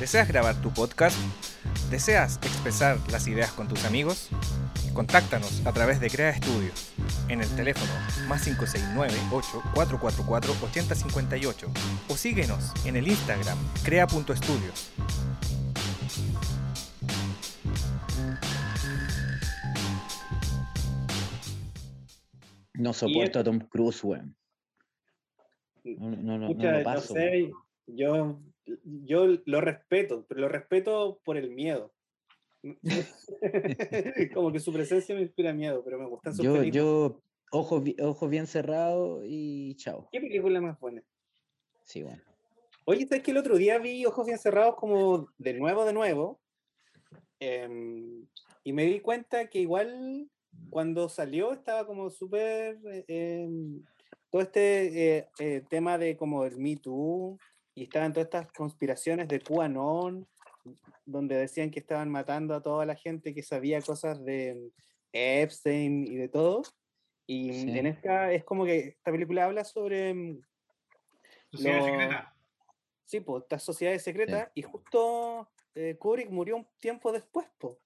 ¿Deseas grabar tu podcast? ¿Deseas expresar las ideas con tus amigos? Contáctanos a través de Crea Estudios en el teléfono más 569-8444-8058 o síguenos en el Instagram crea.estudios. No soporto a Tom Cruise, weón. No, no, no, Pucha, no lo no paso. sé, yo, yo lo respeto, pero lo respeto por el miedo. Como que su presencia me inspira miedo, pero me gustan sus Yo, películas. yo, ojos, ojos bien cerrados y chao. ¿Qué película más buena? Sí, bueno. Oye, ¿sabes que el otro día vi Ojos Bien Cerrados como de nuevo, de nuevo? Em, y me di cuenta que igual cuando salió estaba como súper... eh, em, todo este eh, eh, tema de como el Me Too y estaban todas estas conspiraciones de QAnon donde decían que estaban matando a toda la gente que sabía cosas de Epstein y de todo. Y Sí. en esta es como que esta película habla sobre... em, Sociedad lo- secreta. Sí, pues, estas sociedades secretas, y justo eh, Kubrick murió un tiempo después, pues.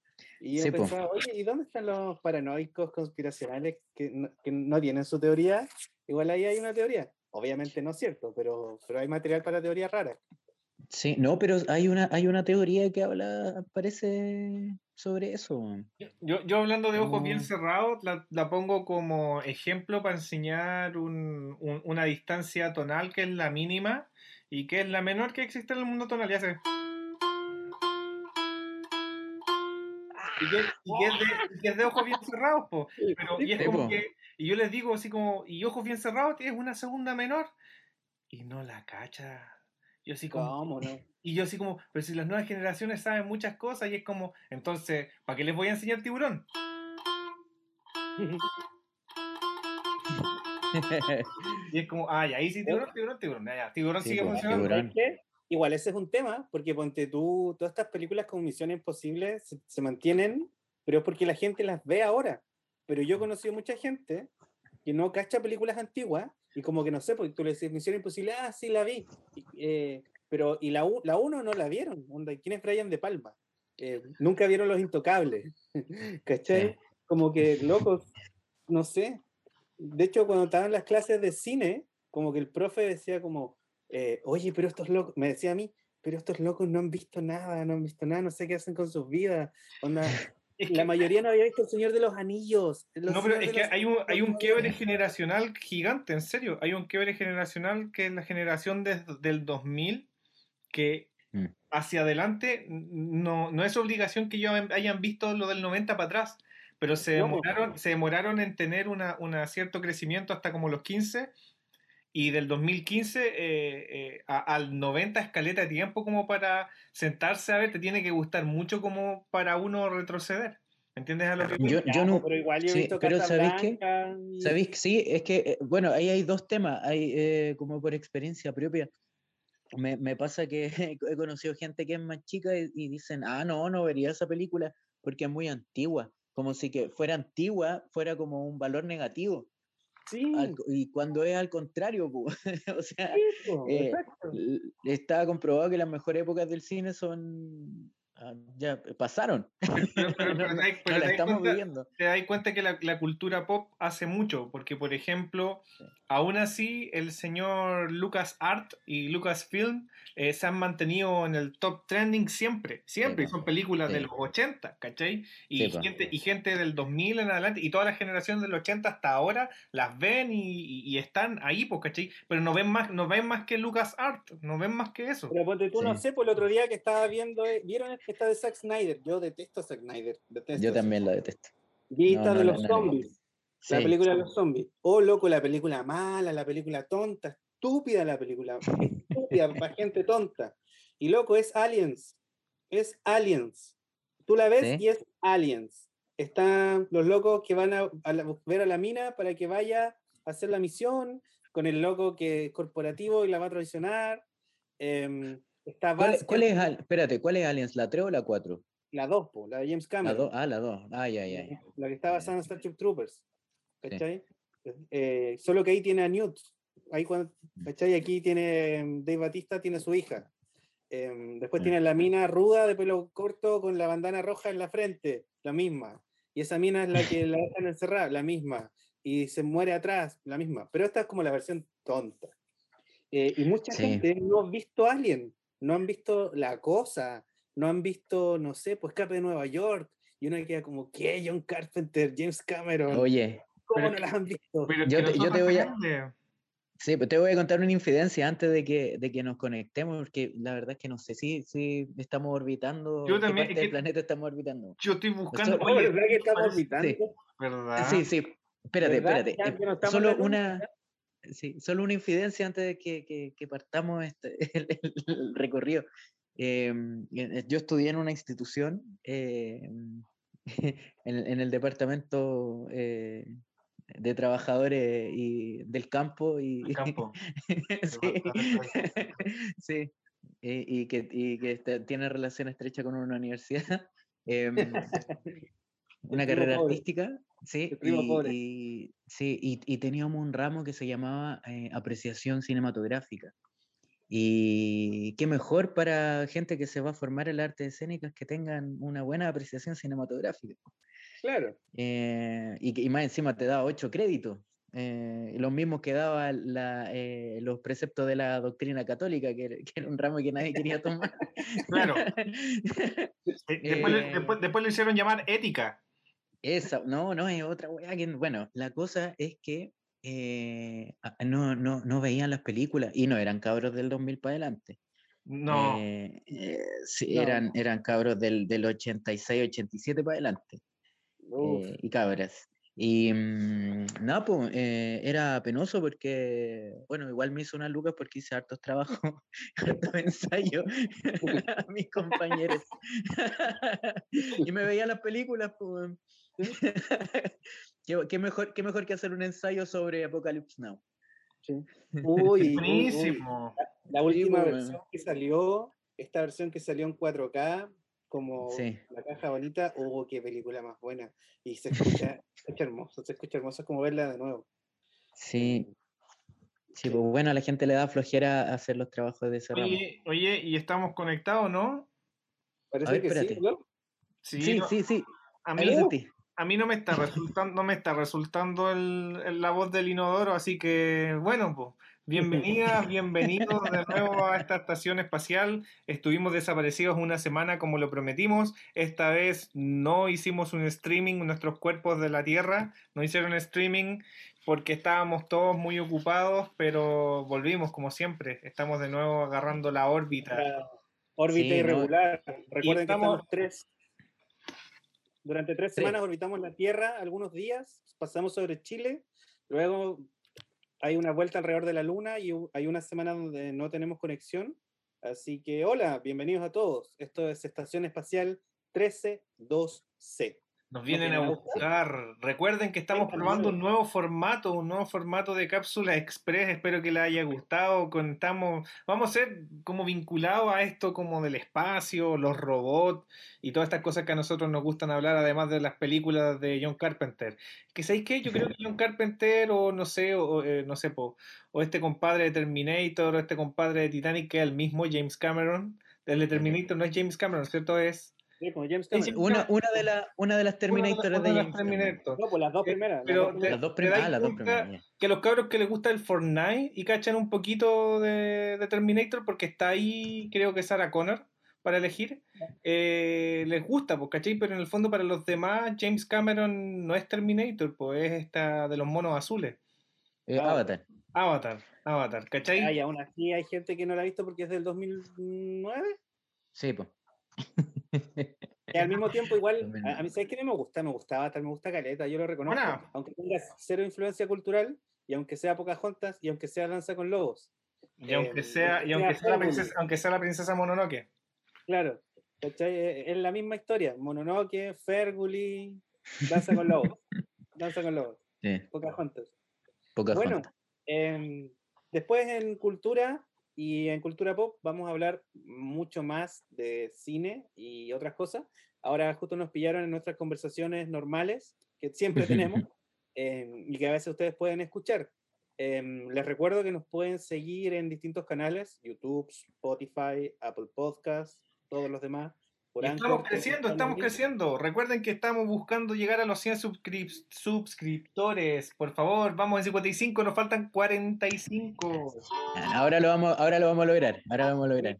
Y yo Sí, po. pensaba, oye, ¿y dónde están los paranoicos conspiracionales que no, que no tienen su teoría? Igual ahí hay una teoría. Obviamente no es cierto, pero, pero hay material para teorías raras. Sí, no, pero hay una, hay una teoría que habla, parece sobre eso. Yo, yo hablando de ojos bien cerrados, la, la pongo como ejemplo para enseñar un- un- una distancia tonal que es la mínima y que es la menor que existe en el mundo tonal. Ya sé. Y que, y que es de, y que es de ojos bien cerrados, po. Pero, y es como que, y yo les digo así como, y ojos bien cerrados es una segunda menor. Y no la cacha. Yo así como, ¿Cómo no? y yo así como, pero si las nuevas generaciones saben muchas cosas y es como, entonces, ¿para qué les voy a enseñar tiburón? Y es como, ay, ahí sí, tiburón, tiburón, tiburón. Ya, ya, tiburón Sí, sigue pues, funcionando. tiburón. ¿Sabes qué? Igual ese es un tema, porque ponte tú, todas estas películas como Misión Imposible se, se mantienen, pero es porque la gente las ve ahora. Pero yo he conocido mucha gente que no cacha películas antiguas y como que no sé, porque tú le dices Misión Imposible, ah, sí la vi. Y, eh, pero, y la, la uno no la vieron. ¿Quién es Brian De Palma? Eh, nunca vieron Los Intocables. ¿Cachai? Sí. Como que, locos, no sé. De hecho, cuando estaban las clases de cine, como que el profe decía como, eh, oye, pero estos locos, me decía a mí, pero estos locos no han visto nada, no han visto nada, no sé qué hacen con sus vidas. Onda, Es la que- mayoría no había visto El Señor de los Anillos. Los no, pero Señor es que los hay un, hay un quiebre generacional gigante, en serio. Hay un quiebre generacional que es la generación desde del 2000, que Mm. hacia adelante no, no es obligación que ellos hayan visto lo del 90 para atrás, pero se po. demoraron, se demoraron en tener una, una cierto crecimiento hasta como los 15 y del 2015 eh, eh, a- al 90 escaleta de tiempo como para sentarse a ver, te tiene que gustar mucho como para uno retroceder. ¿Me entiendes a lo que Yo, yo no, pero igual yo he sí, visto pero ¿sabéis? Casablanca y- ¿Sabéis que sí? Es que, eh, bueno, ahí hay dos temas, hay eh, como por experiencia propia. Me, me pasa que he conocido gente que es más chica y, y dicen, ah, no, no vería esa película porque es muy antigua. Como si que fuera antigua fuera como un valor negativo. Sí, al y cuando es al contrario, o sea, sí, eh, está comprobado que las mejores épocas del cine son, ya pasaron, Pero, pero- no, pero no- te das- no la estamos cuenta- viviendo. te das cuenta que la, la cultura pop hace mucho, porque por ejemplo, aún así el señor Lucas Art y Lucasfilm eh, se han mantenido en el top trending siempre, siempre, y son películas de Sí. los 80, ¿cachai? Y, Sí, po. gente, y gente del 2000 en adelante, y toda la generación del 80 hasta ahora las ven y, y- y están ahí, pues, ¿cachai? Pero no ven más, no ven más que Lucas Art, no ven más que eso. Pero ponte tú, no Sí. sé, por el otro día que estaba viendo, eh, ¿vieron esta de Zack Snyder? Yo detesto a Zack Snyder. Detesto Yo también la detesto. Vi No, no de los zombies. La Sí, película de sí. los zombies. Oh, loco, la película mala, la película tonta, estúpida la película. Estúpida para gente tonta. Y loco, es Aliens. Es Aliens. Tú la ves Sí. y es Aliens. Están los locos que van a, a la- ver a la mina para que vaya a hacer la misión con el loco que es corporativo y la va a traicionar. Em, está ¿Cuál, cuál es, espérate, ¿cuál es Aliens? ¿La 3 o la 4? la 2, po, la de James La Cameron. 2, ah, la 2. Ah, ya, ya, ya. La que está basada en Starship Troopers. Sí. ¿Cachai? Eh, solo que ahí tiene a Newt. Ahí cuando, ¿cachai? Aquí tiene em, Dave Batista, tiene a su hija. Em, después Mm. tiene la mina ruda de pelo corto con la bandana roja en la frente, la misma. Y esa mina es la que la dejan encerrada, la misma. Y se muere atrás, la misma. Pero esta es como la versión tonta. Eh, y mucha Sí. gente no ha visto Alien, no han visto La Cosa, no han visto, no sé, pues Escape de Nueva York. Y uno queda como, ¿qué? John Carpenter, James Cameron. Oye, ¿Cómo pero no las han visto? Pero Yo te- yo nosotros te voy a- sí, pues te voy a contar una infidencia antes de que, de que nos conectemos, porque la verdad es que no sé si, si estamos orbitando, Yo qué también, parte es del que- planeta estamos orbitando. Yo estoy buscando. Oye, ¿verdad que estamos orbitando? Sí. ¿verdad? Sí, sí, espérate, ¿Verdad? espérate. Eh, no la Solo una, sí, solo una infidencia antes de que, que- que partamos este, el, recorrido. Em, eh, yo estudié en una institución eh, en, en el departamento eh, de trabajadores y del campo y El campo. sí, sí, y, y que, y que este- tiene relación estrecha con una universidad, em, una carrera pobre, artística, sí, y, pobre. y- sí, y, y teníamos un ramo que se llamaba eh, apreciación cinematográfica. Y qué mejor para gente que se va a formar en las artes escénicas que tengan una buena apreciación cinematográfica. Claro. Eh, y, y más encima te da ocho créditos. eh, los mismos que daba la, eh, los preceptos de la doctrina católica, que, era- que era un ramo que nadie quería tomar. Claro. Después, le- Eh, después, después lo hicieron llamar ética. Esa, no, no, es otra weá que. Bueno, la cosa es que eh, no, no, no veían las películas y no eran cabros del 2000 para adelante. No. Eh, eh, sí, No. eran, eran cabros del, del 86, 87 para adelante. Eh, y cabras. Y mm, nada, pues eh, era penoso porque, bueno, igual me hizo una lucas porque hice hartos trabajos, hartos ensayos a mis compañeros. y me veía las películas, pues. ¿Qué, qué mejor, qué mejor que hacer un ensayo sobre Apocalypse Now. Uy, uy, uy. Buenísimo. La última pues, versión que salió, esta versión que salió en 4K, como Sí. la caja bonita, oh, qué película más buena. Y se escucha, se escucha hermoso, se escucha hermoso, es como verla de nuevo. Sí, sí, pues bueno, a la gente le da flojera hacer los trabajos de ese ramo. Oye, oye, ¿y estamos conectados, no? Parece ver, que espérate. sí, ¿no? Sí, no, sí, sí. A mí. A mí no me está resultando, no me está resultando el, el- la voz del inodoro, así que bueno, pues bienvenidas, bienvenidos de nuevo a esta estación espacial. Estuvimos desaparecidos una semana como lo prometimos. Esta vez no hicimos un streaming, nuestros cuerpos de la Tierra no hicieron streaming porque estábamos todos muy ocupados, pero volvimos como siempre. Estamos de nuevo agarrando la órbita. La órbita Sí, no. irregular. Recuerden estamos- que estamos tres. Durante tres semanas orbitamos la Tierra algunos días, pasamos sobre Chile, luego hay una vuelta alrededor de la Luna y hay una semana donde no tenemos conexión. Así que hola, bienvenidos a todos. Esto es Estación Espacial 132C. Nos vienen a buscar. Recuerden que estamos probando un nuevo formato, un nuevo formato de cápsula express. Espero que les haya gustado. Contamos, vamos a ser como vinculados a esto como del espacio, los robots y todas estas cosas que a nosotros nos gustan hablar, además de las películas de John Carpenter. Que sabéis qué, yo creo que John Carpenter o no sé, o, eh, no sé, po, o este compadre de Terminator, o este compadre de Titanic, que es el mismo James Cameron. El de Terminator no es James Cameron, ¿cierto? Es Sí, como James Sí, Cameron. Una, una, de, la, una de las Terminators una de James Cameron. Terminator. No, pues las dos Eh, primeras. las pero dos te- primeras. Las dos ¿Te primeras. Ah, las dos cuenta primeras. ya. que los cabros que les gusta el Fortnite y cachan un poquito de, de Terminator porque está ahí, creo que Sarah Connor para elegir, eh, les gusta, pues, ¿cachai? Pero en el fondo para los demás, James Cameron no es Terminator, pues es esta de los monos azules. Eh, Ah. Avatar. Avatar, Avatar, ¿cachai? Ay, aún así hay gente que no la ha visto porque es del 2009. Sí, pues. Y al mismo tiempo, igual, a, a mí, ¿sabes qué? Me gusta, me gusta Avatar, me gusta Caleta, yo lo reconozco. Buena. Aunque tenga cero influencia cultural, y aunque sea Pocahontas, y aunque sea Danza con Lobos. y aunque eh, sea, y aunque sea la princesa, aunque sea la princesa Mononoke. Claro, ¿cachai? Eh, Es la misma historia. Mononoke, Ferguli, Danza con Lobos. Danza con Lobos, Sí, Pocahontas. pocas Bueno, em, después en cultura y en cultura pop vamos a hablar mucho más de cine y otras cosas. Ahora justo nos pillaron en nuestras conversaciones normales que siempre tenemos em, y que a veces ustedes pueden escuchar. Em, les recuerdo que nos pueden seguir en distintos canales, YouTube, Spotify, Apple Podcasts, todos los demás. Por Y Anchor, estamos creciendo, estamos creciendo. Recuerden que estamos buscando llegar a los 100 suscrip- suscriptores. Por favor, vamos en 55, nos faltan 45. Ahora lo vamos, ahora lo vamos a lograr. Ahora lo vamos a lograr.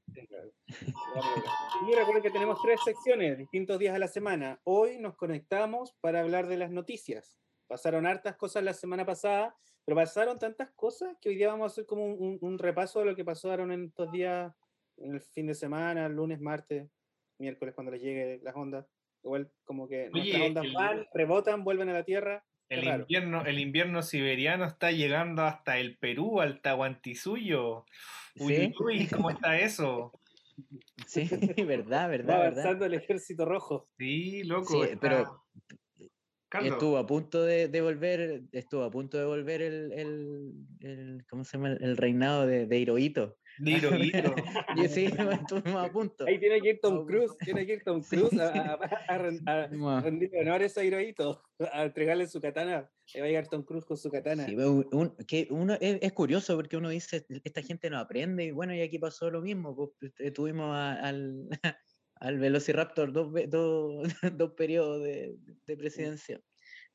Y recuerden que tenemos tres secciones, distintos días a la semana. Hoy nos conectamos para hablar de las noticias. Pasaron hartas cosas la semana pasada, pero pasaron tantas cosas que hoy día vamos a hacer como un, un- un repaso de lo que pasaron en estos días, en el fin de semana, lunes, martes, miércoles, cuando les llegue las ondas. Igual como que nuestras Oye, ondas el- van, rebotan, vuelven a la Tierra. El invierno, el invierno siberiano está llegando hasta el Perú, al Tahuantinsuyo. Uy, ¿Sí? uy, ¿cómo está eso? Sí, verdad, Va verdad, verdad. avanzando el ejército rojo. Sí, loco. Sí, está- pero Carlos, estuvo a punto de, de volver, estuvo a punto de volver el, el, el- ¿cómo se llama? El reinado de, de Hirohito. De Hirohito. Y sí, estuvimos a punto. Ahí tiene que ir Tom Cruise, tiene que ir Tom Sí. Cruise a, a- a a a- rendirle honores a Hirohito, a entregarle su katana. Ahí va a llegar Tom Cruise con su katana. Sí, un- que uno, es, es curioso porque uno dice, esta gente no aprende, y bueno, y aquí pasó lo mismo, pues, eh, tuvimos a- al, al Velociraptor dos, dos, dos periodos de, de presidencia,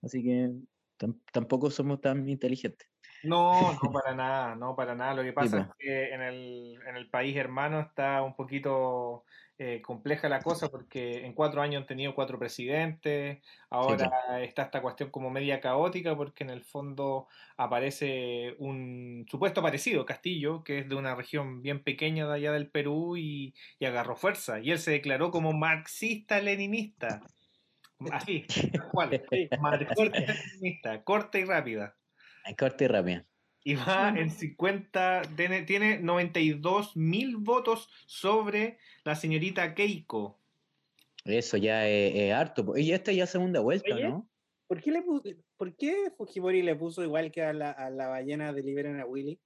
así que tam- tampoco somos tan inteligentes. No, no para nada, no para nada. Lo que pasa es que en el, en el país hermano está un poquito eh, compleja la cosa porque en cuatro años han tenido cuatro presidentes, ahora está esta cuestión como media caótica porque en el fondo aparece un supuesto parecido, Castillo, que es de una región bien pequeña de allá del Perú y, y agarró fuerza. Y él se declaró como marxista-leninista. Así, tal cual. Marxista-leninista, corta y rápida. Ay, Corte y rápida. Y va en 50, tiene, tiene 92 mil votos sobre la señorita Keiko. Eso ya es, es harto. Y esta ya es segunda vuelta, Oye, ¿no? ¿Por qué, le ¿Por qué Fujimori le puso igual que a la, a la ballena de Liberen a Willy?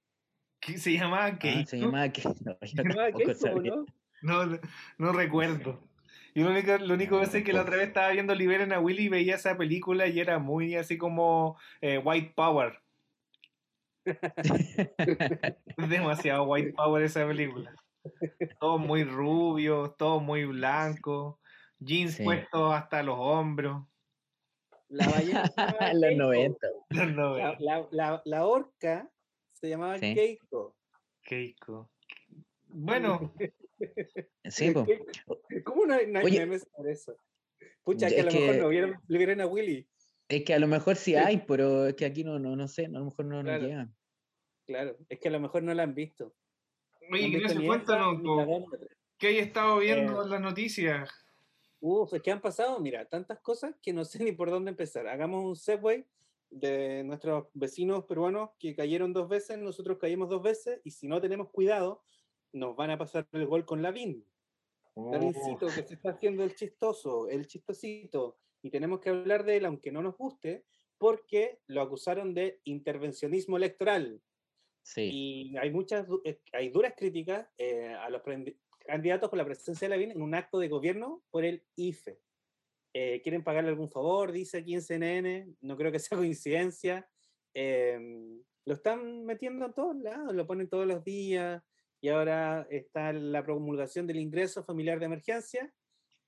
¿Qué se llamaba Keiko? Ah, se llamaba que no, yo ¿Se llamaba Keiko, sabía. no? No, no, no recuerdo. Yo lo único, lo único que sé es que la otra vez estaba viendo Liberen a Willy y veía esa película y era muy así como eh, White Power. Es demasiado White Power esa película. Todo muy rubio, todo muy blanco, jeans Sí. puestos hasta los hombros. La ballena se llamaba En los Keiko. 90. Los La, 90. la, la, la orca se llamaba Sí. Keiko. Keiko. Bueno, Sí, po. ¿Cómo no hay, no hay Oye, memes por eso? Pucha, que a lo mejor que- no vieron Liberen a Willy. Es que a lo mejor sí hay, pero es que aquí no, no, no sé, no, a lo mejor no nos Claro. llega. Claro, es que a lo mejor no la han visto. No oye, visto Ignacio, cuéntanos, tres. ¿qué hay estado viendo Eh, en las noticias? Uf, es que han pasado, mira, tantas cosas que no sé ni por dónde empezar. Hagamos un segue de nuestros vecinos peruanos que cayeron dos veces, nosotros caímos dos veces, y si no tenemos cuidado, nos van a pasar el gol con Lavín. Lavincito, que se está haciendo el chistoso, el chistosito. Y tenemos que hablar de él, aunque no nos guste, porque lo acusaron de intervencionismo electoral. Sí. Y hay muchas, eh, hay duras críticas eh, a los candidatos por la presencia de Lavín en un acto de gobierno por el IFE. Eh, quieren pagarle algún favor, dice aquí en CNN, no creo que sea coincidencia. Em, lo están metiendo en todos lados, lo ponen todos los días y ahora está la promulgación del ingreso familiar de emergencia.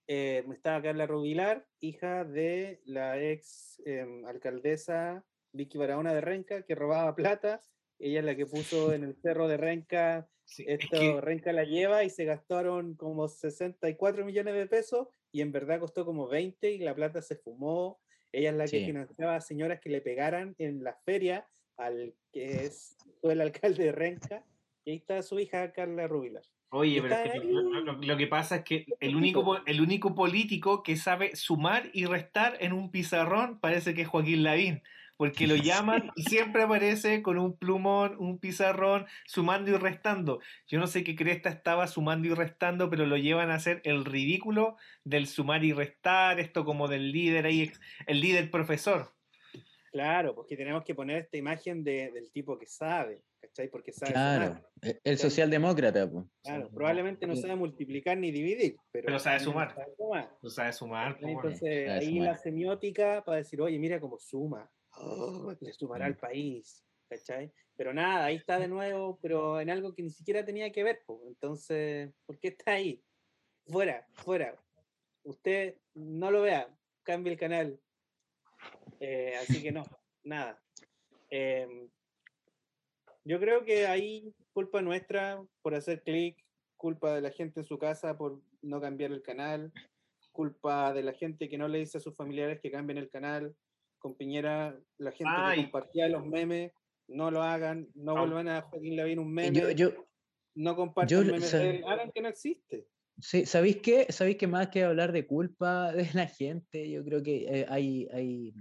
Eh, está Carla Rubilar, hija de la ex em, alcaldesa Vicky Barahona de Renca, que robaba plata. Ella es la que puso en el cerro de Renca Sí, es esto que- Renca la lleva y se gastaron como 64 millones de pesos y en verdad costó como 20 y la plata se fumó. Ella es la que financiaba a señoras que le pegaran en la feria al que es, fue el alcalde de Renca. Y ahí está su hija Carla Rubilar. Oye, pero es que lo, ahí. lo- lo que pasa es que el único, el único político que sabe sumar y restar en un pizarrón parece que es Joaquín Lavín, porque lo llaman y siempre aparece con un plumón, un pizarrón, sumando y restando. Yo no sé qué cresta estaba sumando y restando, pero lo llevan a hacer el ridículo del sumar y restar, esto como del líder ahí, el líder profesor. Claro, porque tenemos que poner esta imagen de- del tipo que sabe, ¿cachai? Porque sabe Claro. sumar. e- El socialdemócrata, pues. Claro, probablemente no sabe multiplicar ni dividir, pero, Pero sabe sumar. sabe sumar. Tú sabes sumar. Entonces, sabe ahí sumar. la semiótica para decir, oye, mira cómo suma, Oh, le sumará Mm. al país, ¿cachai? Pero nada, ahí está de nuevo, pero en algo que ni siquiera tenía que ver, entonces, ¿por qué está ahí? Fuera, fuera. Usted no lo vea, cambie el canal. Eh, así que no, nada. Em, yo creo que ahí culpa nuestra por hacer clic, culpa de la gente en su casa por no cambiar el canal, culpa de la gente que no le dice a sus familiares que cambien el canal. Con Piñera, la gente Ay. que compartía los memes, no lo hagan, no vuelvan a Joaquín Lavín un meme, Yo, yo, no compartan yo- memes de él, hagan que no existe. Sí, ¿sabéis qué? ¿Sabéis que más que hablar de culpa de la gente, yo creo que eh, hay, hay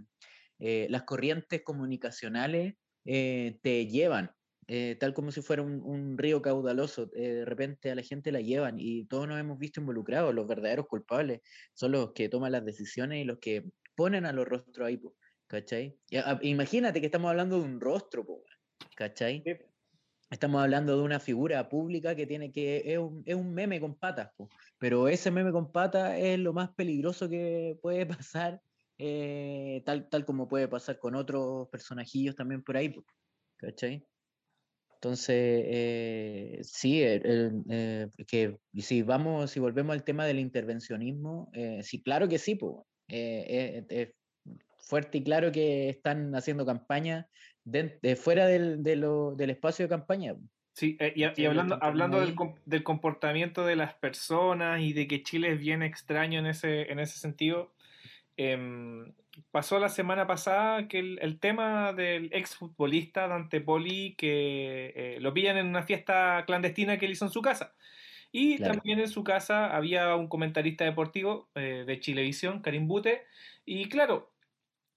eh, las corrientes comunicacionales eh, te llevan, eh, tal como si fuera un, un río caudaloso, eh, de repente a la gente la llevan y todos nos hemos visto involucrados, los verdaderos culpables son los que toman las decisiones y los que ponen a los rostros ahí, po, ¿cachai? A- imagínate que estamos hablando de un rostro, po, ¿cachai? Sí. Estamos hablando de una figura pública que tiene que, es un, es un meme con patas, po, pero ese meme con patas es lo más peligroso que puede pasar, eh, tal, tal como puede pasar con otros personajillos también por ahí, ¿cachai? Entonces, eh, sí, el- el, eh, que si vamos, si volvemos al tema del intervencionismo, eh, sí, claro que sí, eh, eh, es fuerte y claro que están haciendo campaña den- de fuera del, de lo- del espacio de campaña. Sí, eh, y, y Sí, hablando, hablando del, del comportamiento de las personas y de que Chile es bien extraño en ese, en ese sentido, em, pasó la semana pasada que el, el tema del exfutbolista Dante Poli, que eh, lo pillan en una fiesta clandestina que él hizo en su casa. Y Claro. también en su casa había un comentarista deportivo eh, de Chilevisión, Karim Bute, y claro,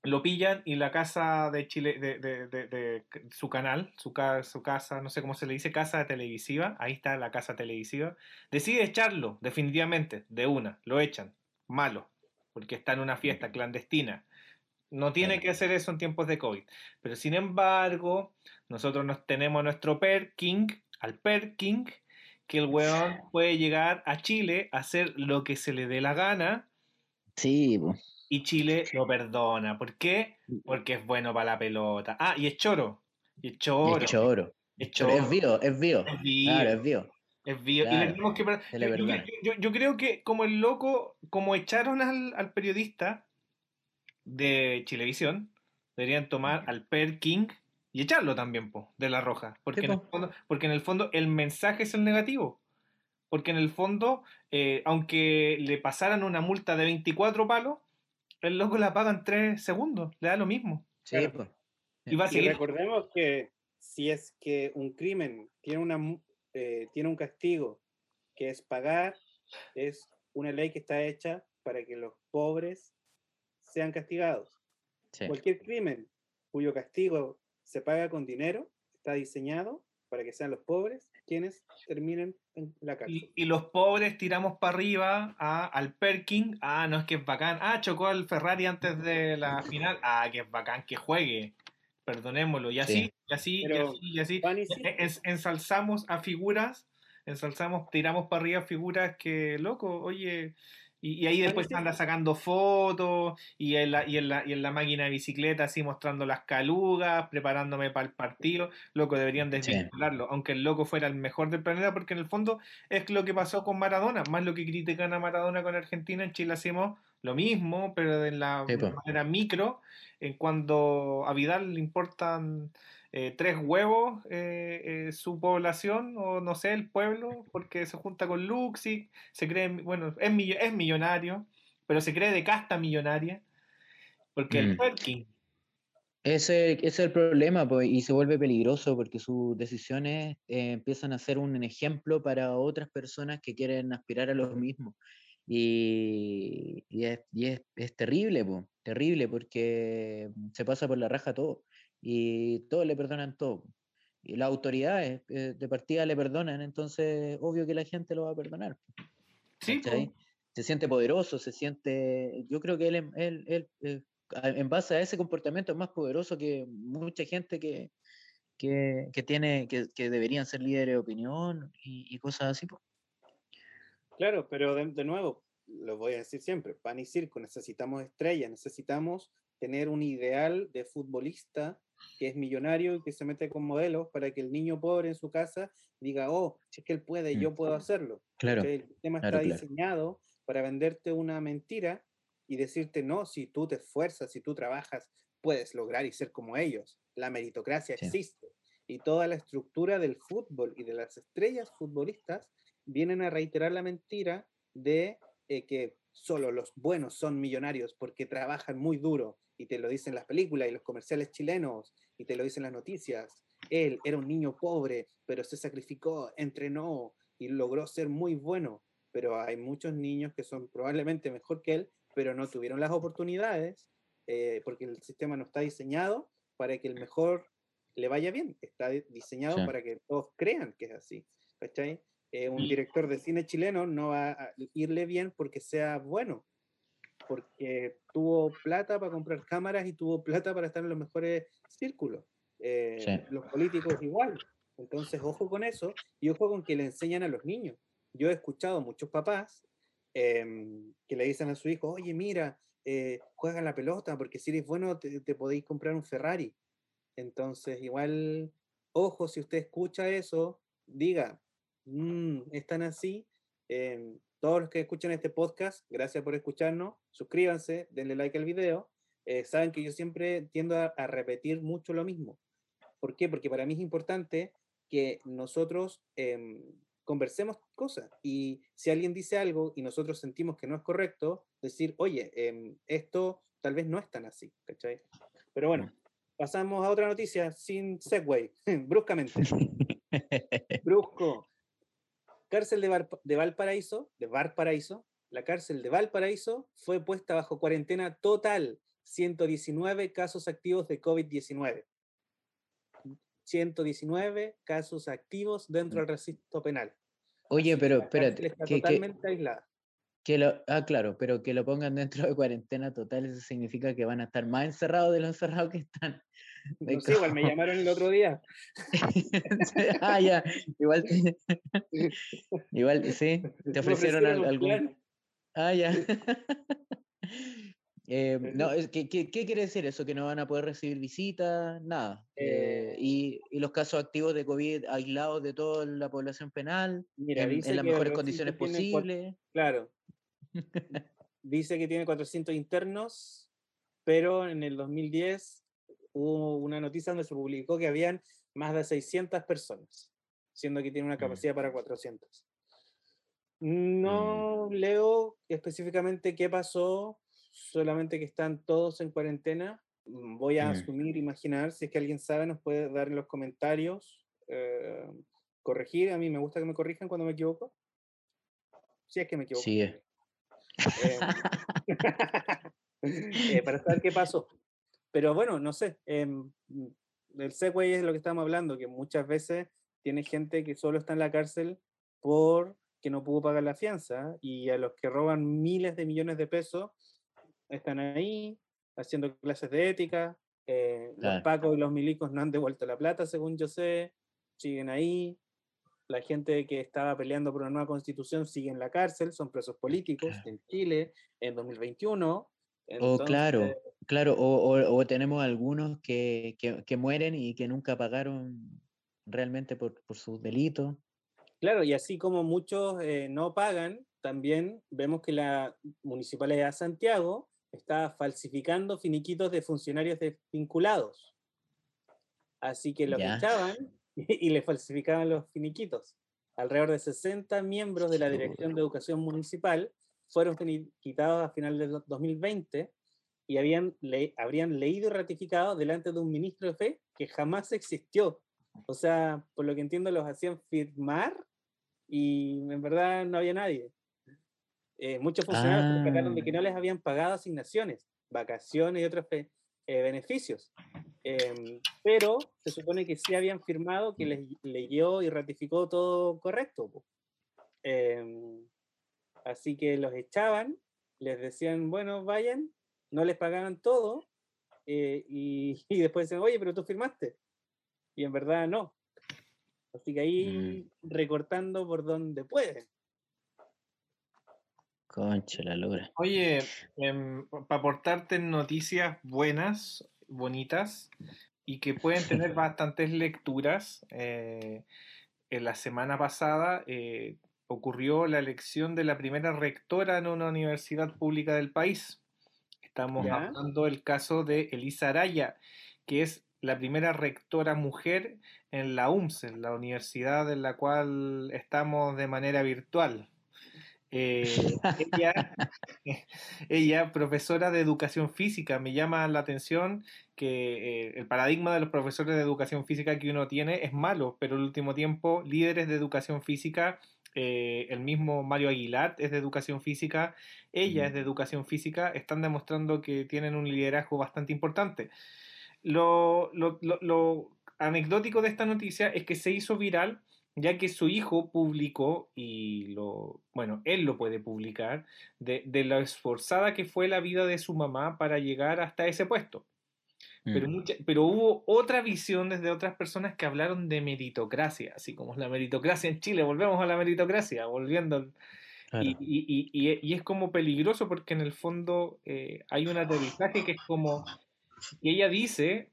lo pillan y la casa de Chile, de, de- de- de su canal, su, ca- su casa, no sé cómo se le dice, casa televisiva, ahí está la casa televisiva, decide echarlo, definitivamente, de una, lo echan, malo, porque está en una fiesta clandestina. No tiene que hacer eso en tiempos de COVID. Pero sin embargo, nosotros nos tenemos nuestro Perking, al Perking, que el weón puede llegar a Chile a hacer lo que se le dé la gana Sí, po. y Chile lo perdona. ¿Por qué? Porque es bueno para la pelota. Ah, y es choro. Y es Y choro. es choro. Es Pero choro. es bio, es bio. Es vivo. Claro, es bio. Es vivo. Y le tenemos que yo- yo creo que como el loco, como echaron al, al periodista de Chilevisión, deberían tomar al Per King y echarlo también, po, de la roja. Porque, en el fondo, porque en el fondo el mensaje es el negativo. Porque en el fondo, eh, aunque le pasaran una multa de 24 palos, el loco la paga en 3 segundos, le da lo mismo. Sí, Claro. Y va a Y seguir. recordemos que si es que un crimen tiene, una, eh, tiene un castigo que es pagar, es una ley que está hecha para que los pobres sean castigados. Sí. Cualquier crimen cuyo castigo se paga con dinero está diseñado para que sean los pobres quienes terminen en la cárcel. Y, y los pobres tiramos para arriba a, al Perkin. Ah, no es que es bacán. Ah, chocó al Ferrari antes de la final. Ah, que es bacán que juegue. Perdonémoslo. Y así, Sí. y así, y Pero así, y así. Y circo. E- es- ensalzamos a figuras, ensalzamos, tiramos para arriba figuras que, loco, oye, y, y ahí después anda sacando fotos y en, la, y, en la, y en la máquina de bicicleta así mostrando las calugas, preparándome para el partido, loco, deberían Sí. desvincularlo, aunque el loco fuera el mejor del planeta, porque en el fondo es lo que pasó con Maradona, más lo que critican a Maradona con Argentina, en Chile hacemos lo mismo, pero de la Sí, po. manera micro, en cuando a Vidal le importan eh, tres huevos eh, eh, su población o no sé, el pueblo, porque se junta con Luxi, se cree, bueno, es, mill- es millonario, pero se cree de casta millonaria, porque el Mm. Perkin, Ese, ese es el problema, pues, y se vuelve peligroso porque sus decisiones empiezan a ser un ejemplo para otras personas que quieren aspirar a lo mismo. Y, y es, y es- es terrible, pues, terrible, porque se pasa por la raja todo. Y todos le perdonan todo. Y las autoridades eh, de partida le perdonan, entonces obvio que la gente lo va a perdonar. sí, po. Se siente poderoso, se siente. Yo creo que él, em- él, él, eh, en base a ese comportamiento es más poderoso que mucha gente que, que, que tiene, que, que deberían ser líderes de opinión y, y cosas así. po. Claro, pero de, de nuevo, lo voy a decir siempre, pan y circo, necesitamos estrellas, necesitamos tener un ideal de futbolista que es millonario y que se mete con modelos para que el niño pobre en su casa diga, oh, si es que él puede, Mm. yo puedo hacerlo. Claro, ¿cachai? El sistema claro, está claro. diseñado para venderte una mentira y decirte, no, si tú te esfuerzas, si tú trabajas, puedes lograr y ser como ellos. La meritocracia Sí. existe. Y toda la estructura del fútbol y de las estrellas futbolistas vienen a reiterar la mentira de eh, que solo los buenos son millonarios porque trabajan muy duro y te lo dicen las películas y los comerciales chilenos y te lo dicen las noticias. Él era un niño pobre, pero se sacrificó, entrenó y logró ser muy bueno. Pero hay muchos niños que son probablemente mejor que él, pero no tuvieron las oportunidades eh, porque el sistema no está diseñado para que el mejor le vaya bien. Está di- diseñado Sí. para que todos crean que es así. ¿Cachai? Eh, un director de cine chileno no va a irle bien porque sea bueno, porque tuvo plata para comprar cámaras y tuvo plata para estar en los mejores círculos. Eh, Sí. Los políticos igual. Entonces, ojo con eso y ojo con que le enseñan a los niños. Yo he escuchado muchos papás em, que le dicen a su hijo, oye, mira, eh, juega la pelota, porque si eres bueno te, te podéis comprar un Ferrari. Entonces, igual, ojo, si usted escucha eso, diga, "Mm, están así. Em, todos los que escuchan este podcast, gracias por escucharnos, suscríbanse, denle like al video. Eh, saben que yo siempre tiendo a, a repetir mucho lo mismo. ¿Por qué? Porque para mí es importante que nosotros em, conversemos cosas y si alguien dice algo y nosotros sentimos que no es correcto, decir, oye, em, esto tal vez no es tan así, ¿cachai? Pero bueno, pasamos a otra noticia sin segue, bruscamente. Brusco. Cárcel de, Val- de Valparaíso, de Valparaíso, la cárcel de Valparaíso fue puesta bajo cuarentena total. 119 casos activos de COVID-19. 119 casos activos dentro del recinto penal. Oye, pero espérate, Está que, que, totalmente aislada. que lo, ah, claro, pero que lo pongan dentro de cuarentena total, eso significa que van a estar más encerrados de lo encerrados que están. No sé, igual me llamaron el otro día. ah, ya, igual, igual, sí, te ofrecieron un algún... plan. Ah, ya. Eh, no, que- ¿qué, qué quiere decir eso? Que no van a poder recibir visitas, nada. Eh, Eh, y, y los casos activos de COVID aislados de toda la población penal, Mira, en, en las mejores condiciones posibles. Claro. Dice que tiene 400 internos, pero en el 2010 hubo una noticia donde se publicó que habían más de 600 personas, siendo que tiene una Mm. capacidad para 400. No leo específicamente qué pasó, solamente que están todos en cuarentena. Mm, Voy a Mm. asumir, imaginar, si es que alguien sabe, nos puede dar en los comentarios, eh, corregir. A mí me gusta que me corrijan cuando me equivoco. Si es que me equivoco. Sí, eh. Eh, eh, para saber qué pasó. Pero bueno, no sé. em, el segue es lo que estamos hablando, que muchas veces tiene gente que solo está en la cárcel porque no pudo pagar la fianza y a los que roban miles de millones de pesos están ahí haciendo clases de ética. eh, Los pacos y los milicos no han devuelto la plata, según yo sé, siguen ahí. La gente que estaba peleando por una nueva constitución sigue en la cárcel, son presos políticos en Chile en 2021. O claro, claro, o, o- o tenemos algunos que, que- que mueren y que nunca pagaron realmente por, por sus delitos. Claro, y así como muchos eh, no pagan, también vemos que la Municipalidad de Santiago está falsificando finiquitos de funcionarios desvinculados. Así que los echaban y, y les falsificaban los finiquitos. Alrededor de 60 miembros de la Dirección de Educación Municipal fueron finiquitados a final del do- 2020 y habían le- habrían leído y ratificado delante de un ministro de fe que jamás existió. O sea, por lo que entiendo, los hacían firmar y en verdad no había nadie. Eh, muchos funcionarios se percataron de que no les habían pagado asignaciones, vacaciones y otros fe- eh, beneficios. Em, pero se supone que sí habían firmado que les leyó y ratificó todo correcto. Em, así que los echaban, les decían, bueno, vayan, no les pagaban todo eh, y, y después decían, oye, pero tú firmaste. Y en verdad no. Así que ahí recortando por donde pueden. Concha la lora. Oye, para aportarte noticias buenas, bonitas y que pueden tener bastantes lecturas, eh, en la semana pasada eh, ocurrió la elección de la primera rectora en una universidad pública del país. Estamos Ya. hablando del caso de Elisa Araya, que es la primera rectora mujer en la UMS, en la universidad en la cual estamos de manera virtual. Eh, ella, ella, profesora de educación física, me llama la atención que eh, el paradigma de los profesores de educación física que uno tiene es malo, pero el último tiempo líderes de educación física, eh, el mismo Mario Aguilar es de educación física, ella es de educación física, están demostrando que tienen un liderazgo bastante importante. Lo, lo, lo, lo anecdótico de esta noticia es que se hizo viral ya que su hijo publicó, y lo, bueno, él lo puede publicar, de, de lo esforzada que fue la vida de su mamá para llegar hasta ese puesto. Pero, Mm. mucha- pero hubo otra visión desde otras personas que hablaron de meritocracia, así como es la meritocracia en Chile, volvemos a la meritocracia, volviendo Claro. y, y- y- y- y es como peligroso porque en el fondo eh, hay un aterrizaje que es como, y ella dice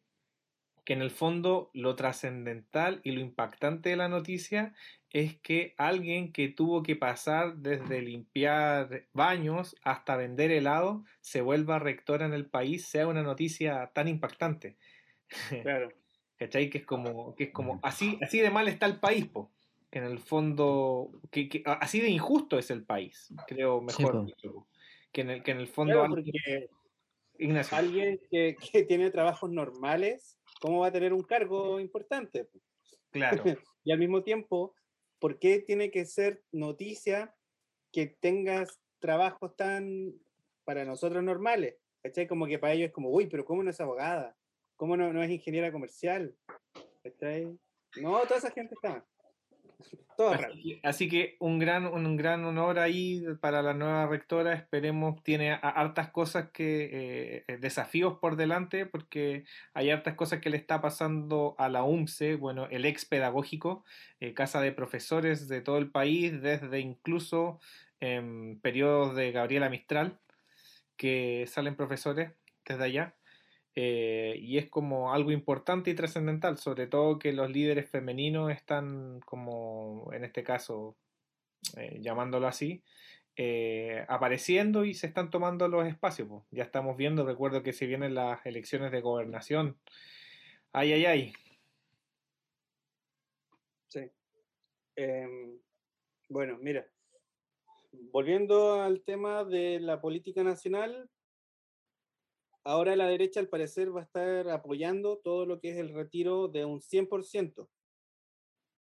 que en el fondo lo trascendental y lo impactante de la noticia es que alguien que tuvo que pasar desde limpiar baños hasta vender helado se vuelva rectora en el país, sea una noticia tan impactante. Claro. ¿Cachai? Que es como, que es como así, así de mal está el país, po. Que en el fondo, que, que- así de injusto es el país, creo mejor. Que en el, que en el fondo Claro, alguien- porque Ignacio. alguien que, que tiene trabajos normales, ¿cómo va a tener un cargo importante? Claro. Y al mismo tiempo, ¿por qué tiene que ser noticia que tengas trabajos tan para nosotros normales? ¿Cachai? Como que para ellos es como, uy, pero ¿cómo no es abogada? ¿Cómo no, no es ingeniera comercial? ¿Cachai? No, toda esa gente está. Todo raro. Así que, así que un gran, un gran honor ahí para la nueva rectora. Esperemos, tiene hartas cosas que, eh, desafíos por delante, porque hay hartas cosas que le está pasando a la UMSE, bueno, el ex pedagógico, eh, casa de profesores de todo el país, desde incluso en periodos de Gabriela Mistral, que salen profesores desde allá. Eh, y es como algo importante y trascendental, sobre todo que los líderes femeninos están como, en este caso, eh, llamándolo así, eh, apareciendo y se están tomando los espacios. po. Ya estamos viendo, recuerdo que se vienen las elecciones de gobernación. Ay, ay, ay. Sí. Em, bueno, mira, volviendo al tema de la política nacional, ahora la derecha al parecer va a estar apoyando todo lo que es el retiro de un 100%.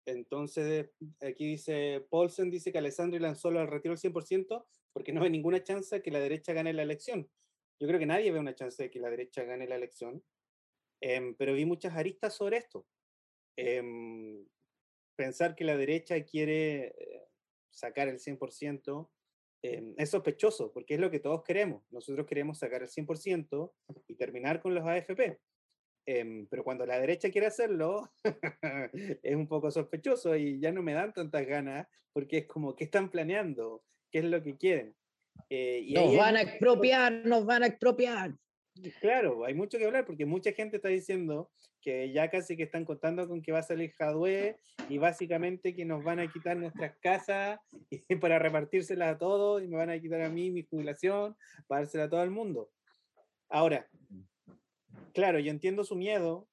Entonces, aquí dice, Paulsen dice que Alessandri lanzó el retiro del 100% porque no ve ninguna chance que la derecha gane la elección. Yo creo que nadie ve una chance de que la derecha gane la elección, em, pero vi muchas aristas sobre esto. Em, pensar que la derecha quiere eh, sacar el 100% eh, es sospechoso, porque es lo que todos queremos. Nosotros queremos sacar el 100% y terminar con los AFP. Em, pero cuando la derecha quiere hacerlo, es un poco sospechoso y ya no me dan tantas ganas, porque es como, ¿qué están planeando? ¿Qué es lo que quieren? Eh, y nos van a expropiar, nos van a expropiar. Claro, hay mucho que hablar porque mucha gente está diciendo que ya casi que están contando con que va a salir Jadwe y básicamente que nos van a quitar nuestras casas y para repartírselas a todos y me van a quitar a mí mi jubilación para dársela a todo el mundo. Ahora, claro, yo entiendo su miedo,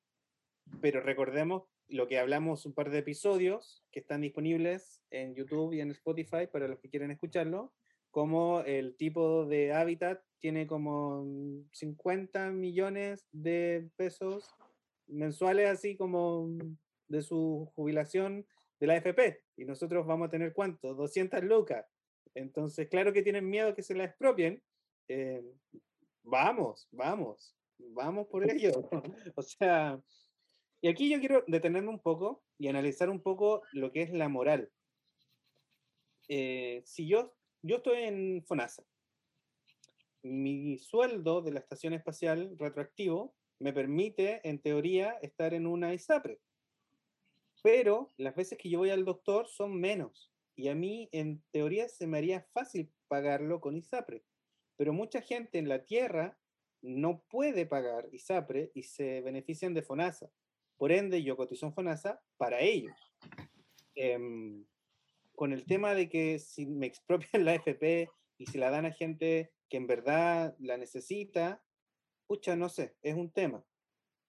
pero recordemos lo que hablamos un par de episodios que están disponibles en YouTube y en Spotify para los que quieren escucharlo, como el tipo de hábitat tiene como 50 millones de pesos mensuales, así como de su jubilación de la AFP. Y nosotros vamos a tener cuánto? 200 lucas. Entonces, claro que tienen miedo que se la expropien. Eh, vamos, vamos, vamos por ello. o sea, y aquí yo quiero detenerme un poco y analizar un poco lo que es la moral. Eh, si yo, yo estoy en FONASA, mi sueldo de la estación espacial retroactivo me permite, en teoría, estar en una ISAPRE. Pero las veces que yo voy al doctor son menos. Y a mí, en teoría, se me haría fácil pagarlo con ISAPRE. Pero mucha gente en la Tierra no puede pagar ISAPRE y se benefician de FONASA. Por ende, yo cotizo en FONASA para ellos. Em, con el tema de que si me expropian la FP y si la dan a gente que en verdad la necesita, pucha, no sé, es un tema.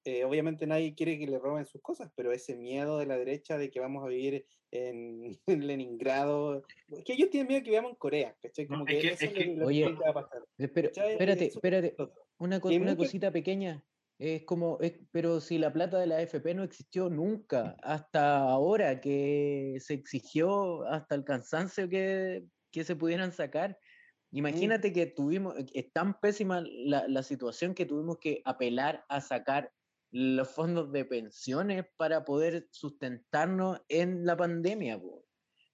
Eh, obviamente nadie quiere que le roben sus cosas, pero ese miedo de la derecha de que vamos a vivir en, Leningrado, es que ellos tienen miedo que vivamos en Corea, ¿cachai? Como que, eso es lo oye, que va a pasar. espérate, espérate, una, una cosita pequeña. Es como, es, pero si la plata de la AFP no existió nunca, hasta ahora que se exigió hasta el cansancio que, que se pudieran sacar, Mm. Imagínate que tuvimos, eh, es tan pésima la, la, situación que tuvimos que apelar a sacar los fondos de pensiones para poder sustentarnos en la pandemia.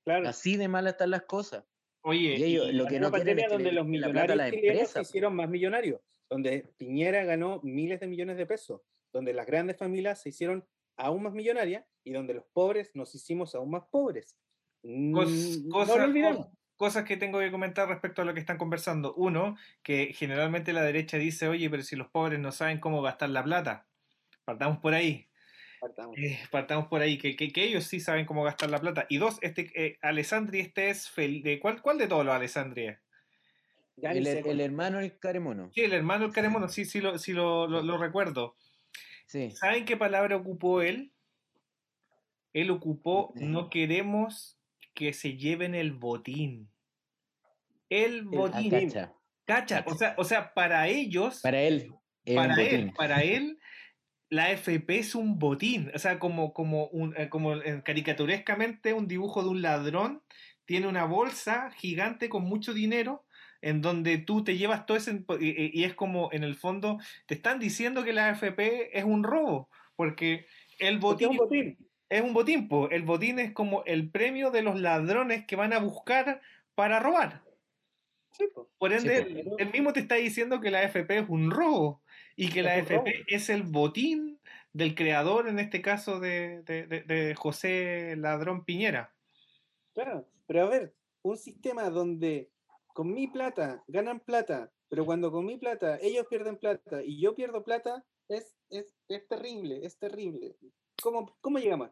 Claro. Así de mal están las cosas. Oye, y ellos, lo que no pandemia donde los millonarios la chilenos se hicieron más millonarios, donde Piñera ganó miles de millones de pesos, donde las grandes familias se hicieron aún más millonarias y donde los pobres nos hicimos aún más pobres. Cos, mm, no lo cosas que tengo que comentar respecto a lo que están conversando. Uno, que generalmente la derecha dice, oye, pero si los pobres no saben cómo gastar la plata. Partamos por ahí. Partamos, eh, partamos por ahí, que, que, ellos sí saben cómo gastar la plata. Y dos, este eh, Alessandri, este es de ¿cuál, ¿cuál de todos los Alessandri El, el, hermano el Caremono. Sí, el hermano el Caremono, sí, sí, lo, sí lo, lo, recuerdo. Sí. ¿Saben qué palabra ocupó él? Él ocupó no queremos que se lleven el botín. El botín. cacha. O, sea, o sea, para ellos. Para él. Para él, para él, la FP es un botín. O sea, como, como, un, eh, como caricaturescamente un dibujo de un ladrón tiene una bolsa gigante con mucho dinero en donde tú te llevas todo ese... Y, es como, en el fondo, te están diciendo que la FP es un robo, porque el botín es un botín, el botín es como el premio de los ladrones que van a buscar para robar. Por ende, él mismo te está diciendo que la FP es un robo y que la FP es el botín del creador, en este caso de, de, José Ladrón Piñera. Claro, pero a ver, un sistema donde con mi plata ganan plata, pero cuando con mi plata ellos pierden plata y yo pierdo plata, es, es, es terrible, es terrible. ¿Cómo, cómo llegamos?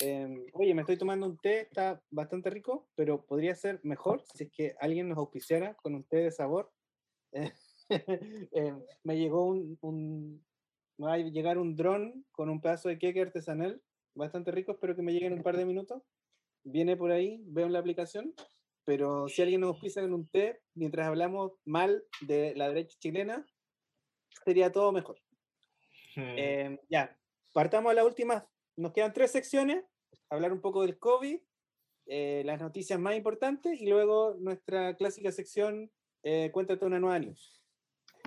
Em, oye, me estoy tomando un té, está bastante rico, pero podría ser mejor si es que alguien nos auspiciara con un té de sabor. Em, me llegó un, un, va a llegar un dron con un pedazo de queque artesanal, bastante rico, espero que me llegue en un par de minutos. Viene por ahí, veo en la aplicación, pero si alguien nos auspicia con un té, mientras hablamos mal de la derecha chilena, sería todo mejor. Hmm. Em, ya, partamos a la última nos quedan tres secciones, hablar un poco del COVID, eh, las noticias más importantes y luego nuestra clásica sección eh, Cuéntate una nueva news.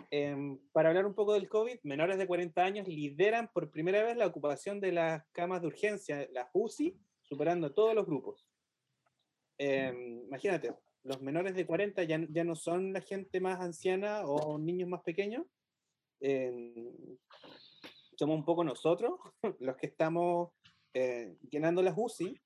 em, para hablar un poco del COVID, menores de 40 años lideran por primera vez la ocupación de las camas de urgencia, las UCI, superando todos los grupos. Em, imagínate, los menores de 40 ya, ya no son la gente más anciana o niños más pequeños. Somos un poco nosotros los que estamos eh, llenando las UCI.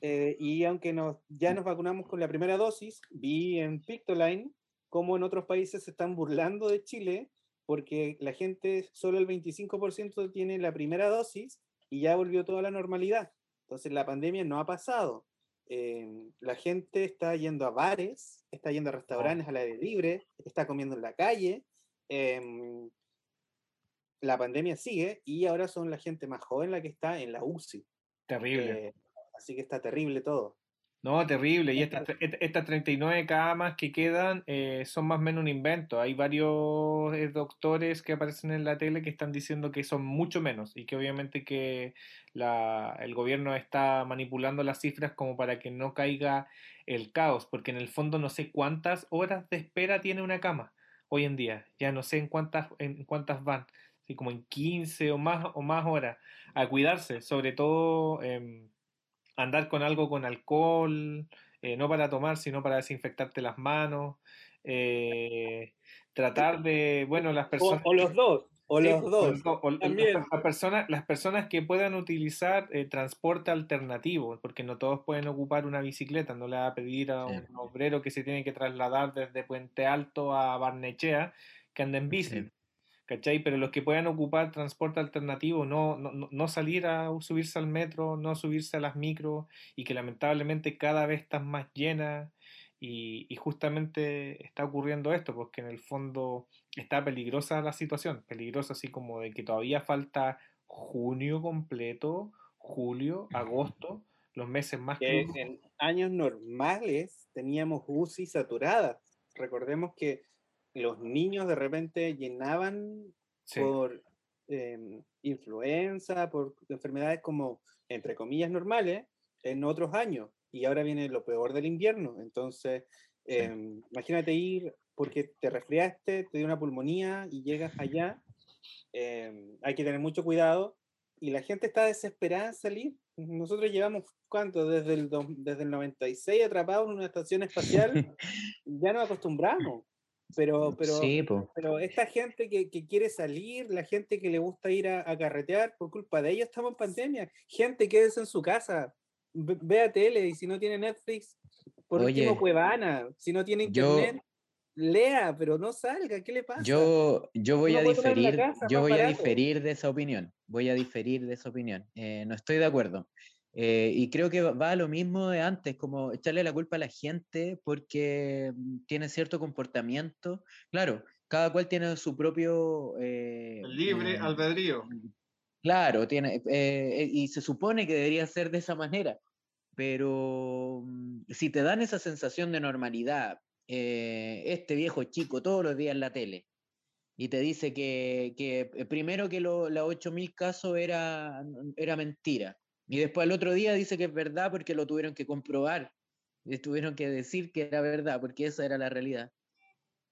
Eh, y aunque nos, ya nos vacunamos con la primera dosis, vi en Pictoline cómo en otros países se están burlando de Chile porque la gente, solo el 25% tiene la primera dosis y ya volvió toda la normalidad. Entonces la pandemia no ha pasado. Eh, la gente está yendo a bares, está yendo a restaurantes al aire libre, está comiendo en la calle. Em, la pandemia sigue y ahora son la gente más joven la que está en la UCI. Terrible. Eh, así que está terrible todo. No, terrible. Y estas, estas 39 camas que quedan eh, son más o menos un invento. Hay varios eh, doctores que aparecen en la tele que están diciendo que son mucho menos y que obviamente que la, el gobierno está manipulando las cifras como para que no caiga el caos, porque en el fondo no sé cuántas horas de espera tiene una cama hoy en día. Ya no sé en cuántas, en cuántas van, así como en 15 o más, o más horas. A cuidarse, sobre todo... Eh, andar con algo con alcohol, eh, no para tomar, sino para desinfectarte las manos, eh, tratar de, bueno, las personas... O, los dos, o los dos. también. Las, personas, las personas que puedan utilizar eh, transporte alternativo, porque no todos pueden ocupar una bicicleta, no le va a pedir a un obrero que se tiene que trasladar desde Puente Alto a Barnechea que ande en bici. ¿Cachai? Pero los que puedan ocupar transporte alternativo, no, no, no, salir a subirse al metro, no subirse a las micros y que lamentablemente cada vez están más llenas y, y, justamente está ocurriendo esto, porque en el fondo está peligrosa la situación, peligrosa así como de que todavía falta junio completo, julio, agosto, los meses más que en años normales teníamos UCI saturadas. Recordemos que los niños de repente llenaban por em, influenza, por enfermedades como, entre comillas, normales en otros años. Y ahora viene lo peor del invierno. Entonces, em, imagínate ir porque te resfriaste, te dio una pulmonía y llegas allá. Em, hay que tener mucho cuidado. Y la gente está desesperada en salir. Nosotros llevamos, ¿cuánto? Desde el, desde el 96 atrapados en una estación espacial. ya nos acostumbramos. Pero, pero, pero esta gente que, que, quiere salir, la gente que le gusta ir a, carretear, por culpa de ellos estamos en pandemia. Gente, quédese en su casa, vea tele y si no tiene Netflix, por último Cuevana, si no tiene internet, lea, pero no salga, ¿qué le pasa? Yo, yo voy a diferir, yo voy a diferir de esa opinión, voy a diferir de esa opinión. Eh, no estoy de acuerdo. Eh, y creo que va a lo mismo de antes, como echarle la culpa a la gente porque mm, tiene cierto comportamiento. Claro, cada cual tiene su propio... Eh, Libre eh, albedrío. Claro, tiene, y se supone que debería ser de esa manera, pero mm, si te dan esa sensación de normalidad, este viejo chico todos los días en la tele, y te dice que, que primero que los 8.000 casos era, era mentira, y después al otro día dice que es verdad porque lo tuvieron que comprobar. Tuvieron que decir que era verdad porque esa era la realidad.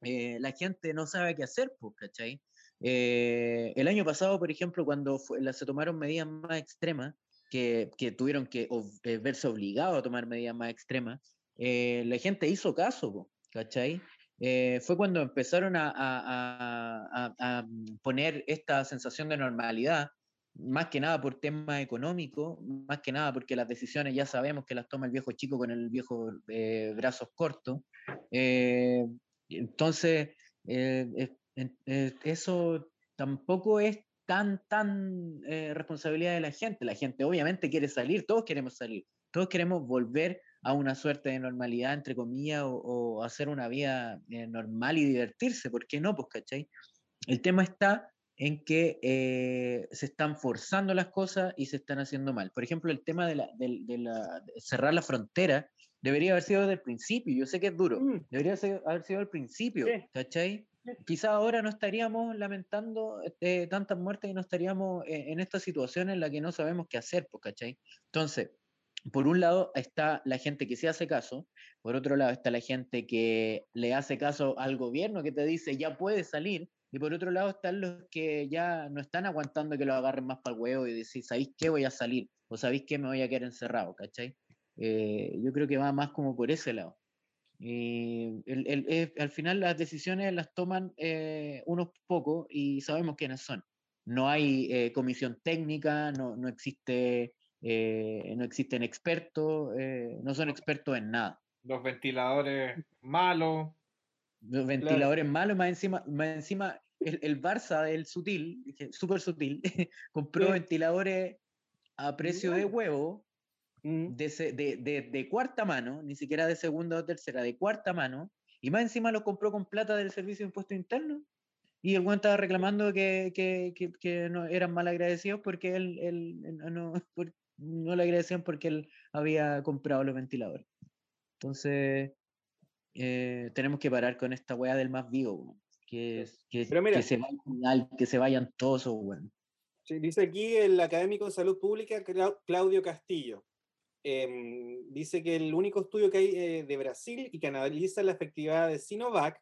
Eh, la gente no sabe qué hacer, pues, ¿cachai? Eh, el año pasado, por ejemplo, cuando se tomaron medidas más extremas, que, que tuvieron que eh, verse obligados a tomar medidas más extremas, la gente hizo caso, ¿cachai? fue cuando empezaron a, a, a, poner esta sensación de normalidad más que nada por tema económico, más que nada porque las decisiones ya sabemos que las toma el viejo chico con el viejo eh, brazos cortos. Eh, entonces, eh, eso tampoco es tan, tan responsabilidad de la gente. La gente obviamente quiere salir, todos queremos salir, todos queremos volver a una suerte de normalidad, entre comillas, o, o hacer una vida normal y divertirse, ¿por qué no? Pues, ¿cachai? El tema está en que eh, se están forzando las cosas y se están haciendo mal. Por ejemplo, el tema de, la, cerrar la frontera debería haber sido desde el principio. Yo sé que es duro, mm. debería haber sido al principio, ¿cachai? Quizá ahora no estaríamos lamentando eh, tantas muertes y no estaríamos en, en esta situación en la que no sabemos qué hacer, pues, ¿cachai? Entonces, por un lado está la gente que se hace caso, por otro lado está la gente que le hace caso al gobierno que te dice ya puedes salir, Y por otro lado están los que ya no están aguantando que lo agarren más para el huevo y decir, ¿sabéis qué? Voy a salir. O ¿sabéis qué? Me voy a quedar encerrado, ¿cachai? Eh, yo creo que va más como por ese lado. Y el, al final las decisiones las toman eh, unos pocos y sabemos quiénes son. No hay eh, comisión técnica, no, no existe, no existen expertos, no son expertos en nada. Los ventiladores malos, los ventiladores malos, más encima, más encima el, el Barça del sutil, súper sutil, compró ventiladores a precio de huevo, mm. de, de, de, cuarta mano, ni siquiera de segunda o tercera, de cuarta mano, y más encima lo compró con plata del Servicio de Impuesto Interno. Y el güey estaba reclamando que, que, que, no, eran mal agradecidos porque él, él no, no le agradecían porque él había comprado los ventiladores. Entonces, eh, tenemos que parar con esta weá del más vivo, que, que, que, se vayan, que se vayan todos, weón. dice aquí el académico de salud pública Claudio Castillo. Em, dice que el único estudio que hay eh, de Brasil y que analiza la efectividad de Sinovac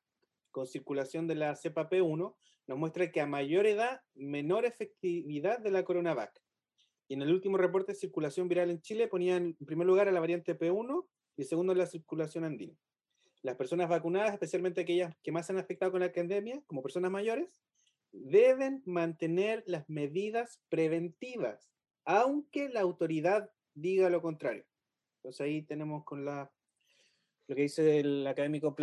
con circulación de la cepa P1 nos muestra que a mayor edad, menor efectividad de la CoronaVac. Y en el último reporte de circulación viral en Chile ponían en primer lugar a la variante P1 y segundo la circulación andina las personas vacunadas, especialmente aquellas que más se han afectado con la pandemia, como personas mayores, deben mantener las medidas preventivas, aunque la autoridad diga lo contrario. Entonces ahí tenemos con la lo que dice el académico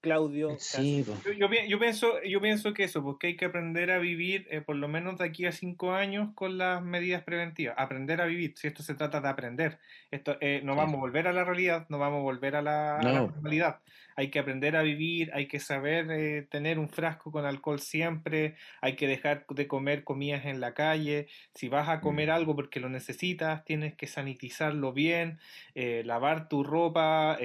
Claudio. Sí, yo, yo, pienso, yo pienso que eso, porque hay que aprender a vivir eh, por lo menos de aquí a cinco años con las medidas preventivas. Aprender a vivir, si esto se trata de aprender. Esto, eh, no vamos a volver a la realidad, no vamos a volver a la, normalidad. Hay que aprender a vivir, hay que saber eh, tener un frasco con alcohol siempre, hay que dejar de comer comidas en la calle. Si vas a comer mm. algo porque lo necesitas, tienes que sanitizarlo bien, lavar tu ropa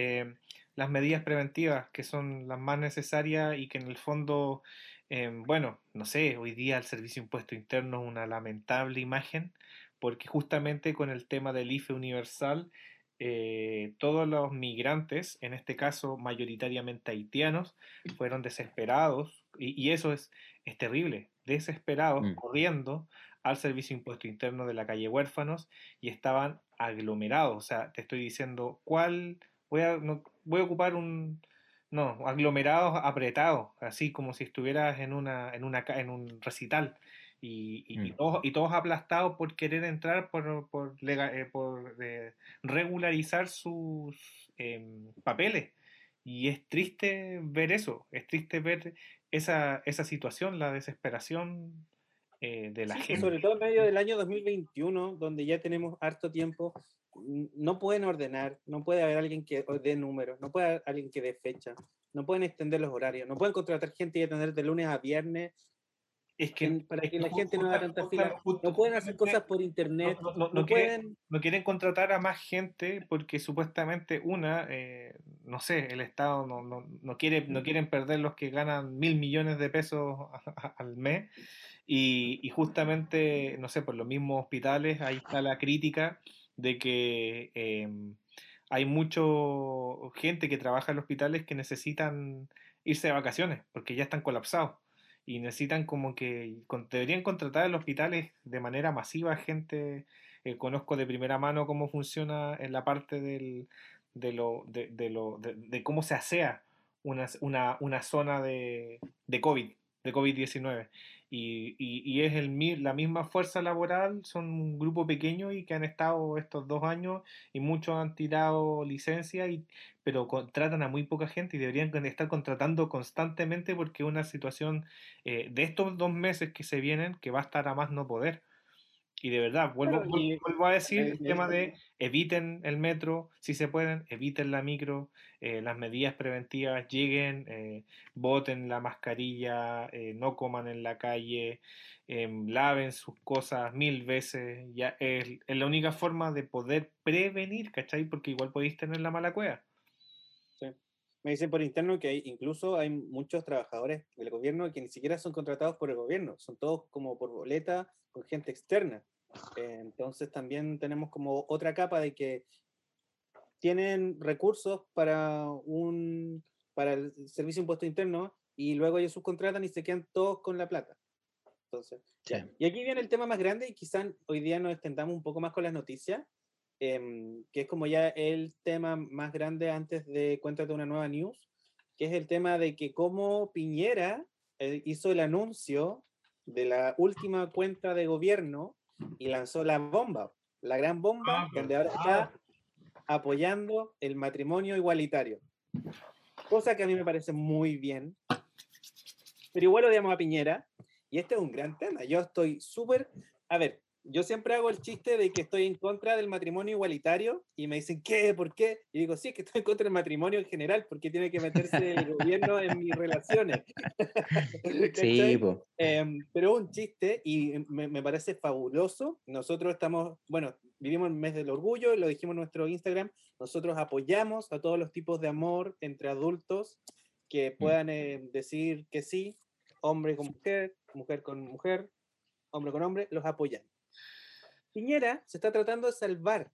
las medidas preventivas que son las más necesarias y que en el fondo, em, bueno, no sé, hoy día el Servicio de Impuesto Interno es una lamentable imagen porque justamente con el tema del IFE universal, eh, todos los migrantes, en este caso mayoritariamente haitianos, fueron desesperados y, eso es, es terrible, desesperados, mm. corriendo al Servicio de Impuesto Interno de la calle Huérfanos y estaban aglomerados. O sea, te estoy diciendo cuál voy a, voy a ocupar un, no, aglomerados apretados, así como si estuvieras en, una, en, una, en un recital. Y, y, mm. todos, y todos aplastados por querer entrar, por, por, eh, por eh, regularizar sus em, papeles. Y es triste ver eso, es triste ver esa, esa situación, la desesperación eh, de la gente. Sobre todo en medio del año 2021, donde ya tenemos harto tiempo no pueden ordenar, no puede haber alguien que dé números, no puede haber alguien que dé fecha, no pueden extender los horarios, no pueden contratar gente y atender de lunes a viernes. Es que, para que la gente no haga tanta fila, no pueden hacer cosas por internet, no, no, quieren, no, quieren, contratar a más gente porque supuestamente una, eh, no sé, el Estado no, no, quiere, no quieren perder los que ganan mil millones de pesos al mes y, y justamente, no sé, por los mismos hospitales, ahí está la crítica de que em, hay mucha gente que trabaja en hospitales que necesitan irse de vacaciones porque ya están colapsados y necesitan como que deberían contratar en hospitales de manera masiva gente. Eh, conozco de primera mano cómo funciona en la parte del, de, lo, de, de, lo, de, cómo se asea una, una, una zona de, de COVID, de COVID-19 y, y, es el, la misma fuerza laboral, son un grupo pequeño y que han estado estos dos años y muchos han tirado licencia, y, pero contratan a muy poca gente y deberían estar contratando constantemente porque es una situación eh, de estos dos meses que se vienen que va a estar a más no poder. Y de verdad, vuelvo, vuelvo a decir el tema de eviten el metro, si se pueden, eviten la micro, eh, las medidas preventivas lleguen, eh, voten la mascarilla, eh, no coman en la calle, em, laven sus cosas mil veces. Ya es, es, la única forma de poder prevenir, ¿cachai? Porque igual podéis tener la mala cueva. Sí. Me dicen por interno que hay, incluso hay muchos trabajadores del gobierno que ni siquiera son contratados por el gobierno, son todos como por boleta con gente externa. Eh, entonces también tenemos como otra capa de que tienen recursos para un para el servicio de impuesto interno, y luego ellos subcontratan y se quedan todos con la plata. Entonces, y aquí viene el tema más grande y quizás hoy día nos extendamos un poco más con las noticias, em, que es como ya el tema más grande antes de Cuéntate una nueva news, que es el tema de que como Piñera eh, hizo el anuncio de la última cuenta de gobierno y lanzó la bomba, la gran bomba, Ah, donde ahora está apoyando el matrimonio igualitario. Cosa que a mí me parece muy bien. Pero igual odiamos a Piñera. Y este es un gran tema. Yo estoy súper... A ver, yo siempre hago el chiste de que estoy en contra del matrimonio igualitario y me dicen, ¿qué? ¿Por qué? Y digo, sí, es que estoy en contra del matrimonio en general, porque tiene que meterse el gobierno en mis relaciones. Sí. Em, pero un chiste y me, me parece fabuloso. Nosotros estamos, bueno, vivimos el mes del orgullo, lo dijimos en nuestro Instagram, nosotros apoyamos a todos los tipos de amor entre adultos que puedan eh, decir que sí, hombre con mujer, mujer con mujer, hombre con hombre, los apoyamos. Piñera se está tratando de salvar.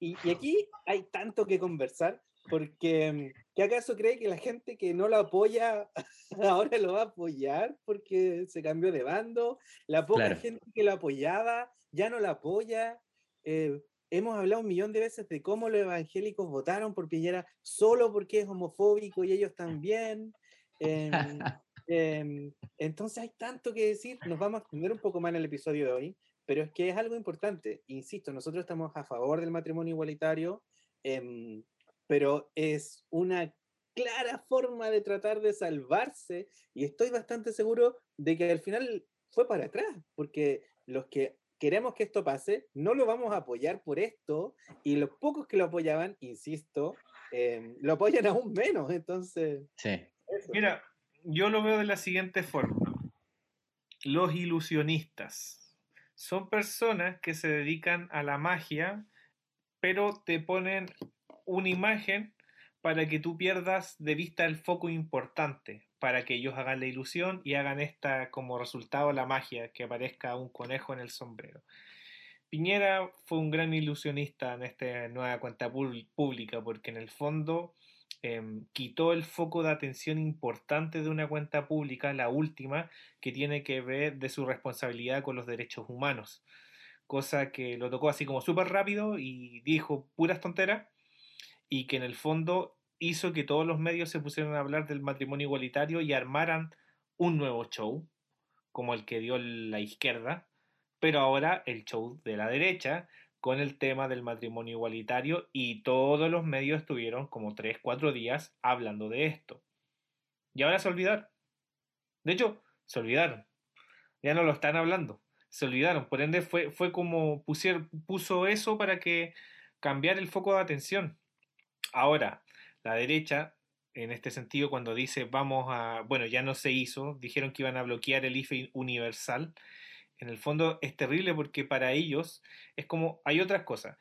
Y, y aquí hay tanto que conversar, porque mm, ¿qué acaso cree que la gente que no lo apoya ahora lo va a apoyar porque se cambió de bando? La poca Claro. gente que lo apoyaba ya no la apoya. Eh, hemos hablado un millón de veces de cómo los evangélicos votaron por Piñera solo porque es homofóbico y ellos también. Em, em, entonces hay tanto que decir, nos vamos a extender un poco más en el episodio de hoy, pero es que es algo importante. Insisto, nosotros estamos a favor del matrimonio igualitario, em, pero es una clara forma de tratar de salvarse y estoy bastante seguro de que al final fue para atrás, porque los que queremos que esto pase, no lo vamos a apoyar por esto y los pocos que lo apoyaban, insisto, em, lo apoyan aún menos, entonces... Sí. eso. Mira, yo lo veo de la siguiente forma. Los ilusionistas son personas que se dedican a la magia, pero te ponen una imagen para que tú pierdas de vista el foco importante, para que ellos hagan la ilusión y hagan esta como resultado la magia, que aparezca un conejo en el sombrero. Piñera fue un gran ilusionista en esta nueva cuenta pública, porque en el fondo em, quitó el foco de atención importante de una cuenta pública, la última, que tiene que ver de su responsabilidad con los derechos humanos. Cosa que lo tocó así como súper rápido y dijo puras tonteras y que en el fondo hizo que todos los medios se pusieran a hablar del matrimonio igualitario y armaran un nuevo show, como el que dio la izquierda, pero ahora el show de la derecha con el tema del matrimonio igualitario y todos los medios estuvieron como 3, 4 días hablando de esto. Y ahora se olvidaron. De hecho, se olvidaron. Ya no lo están hablando. Se olvidaron. Por ende, fue, fue como puso eso para que cambiar el foco de atención. Ahora, la derecha, en este sentido, cuando dice vamos a. Bueno, ya no se hizo, dijeron que iban a bloquear el IFE universal. En el fondo es terrible porque para ellos es como. Hay otras cosas.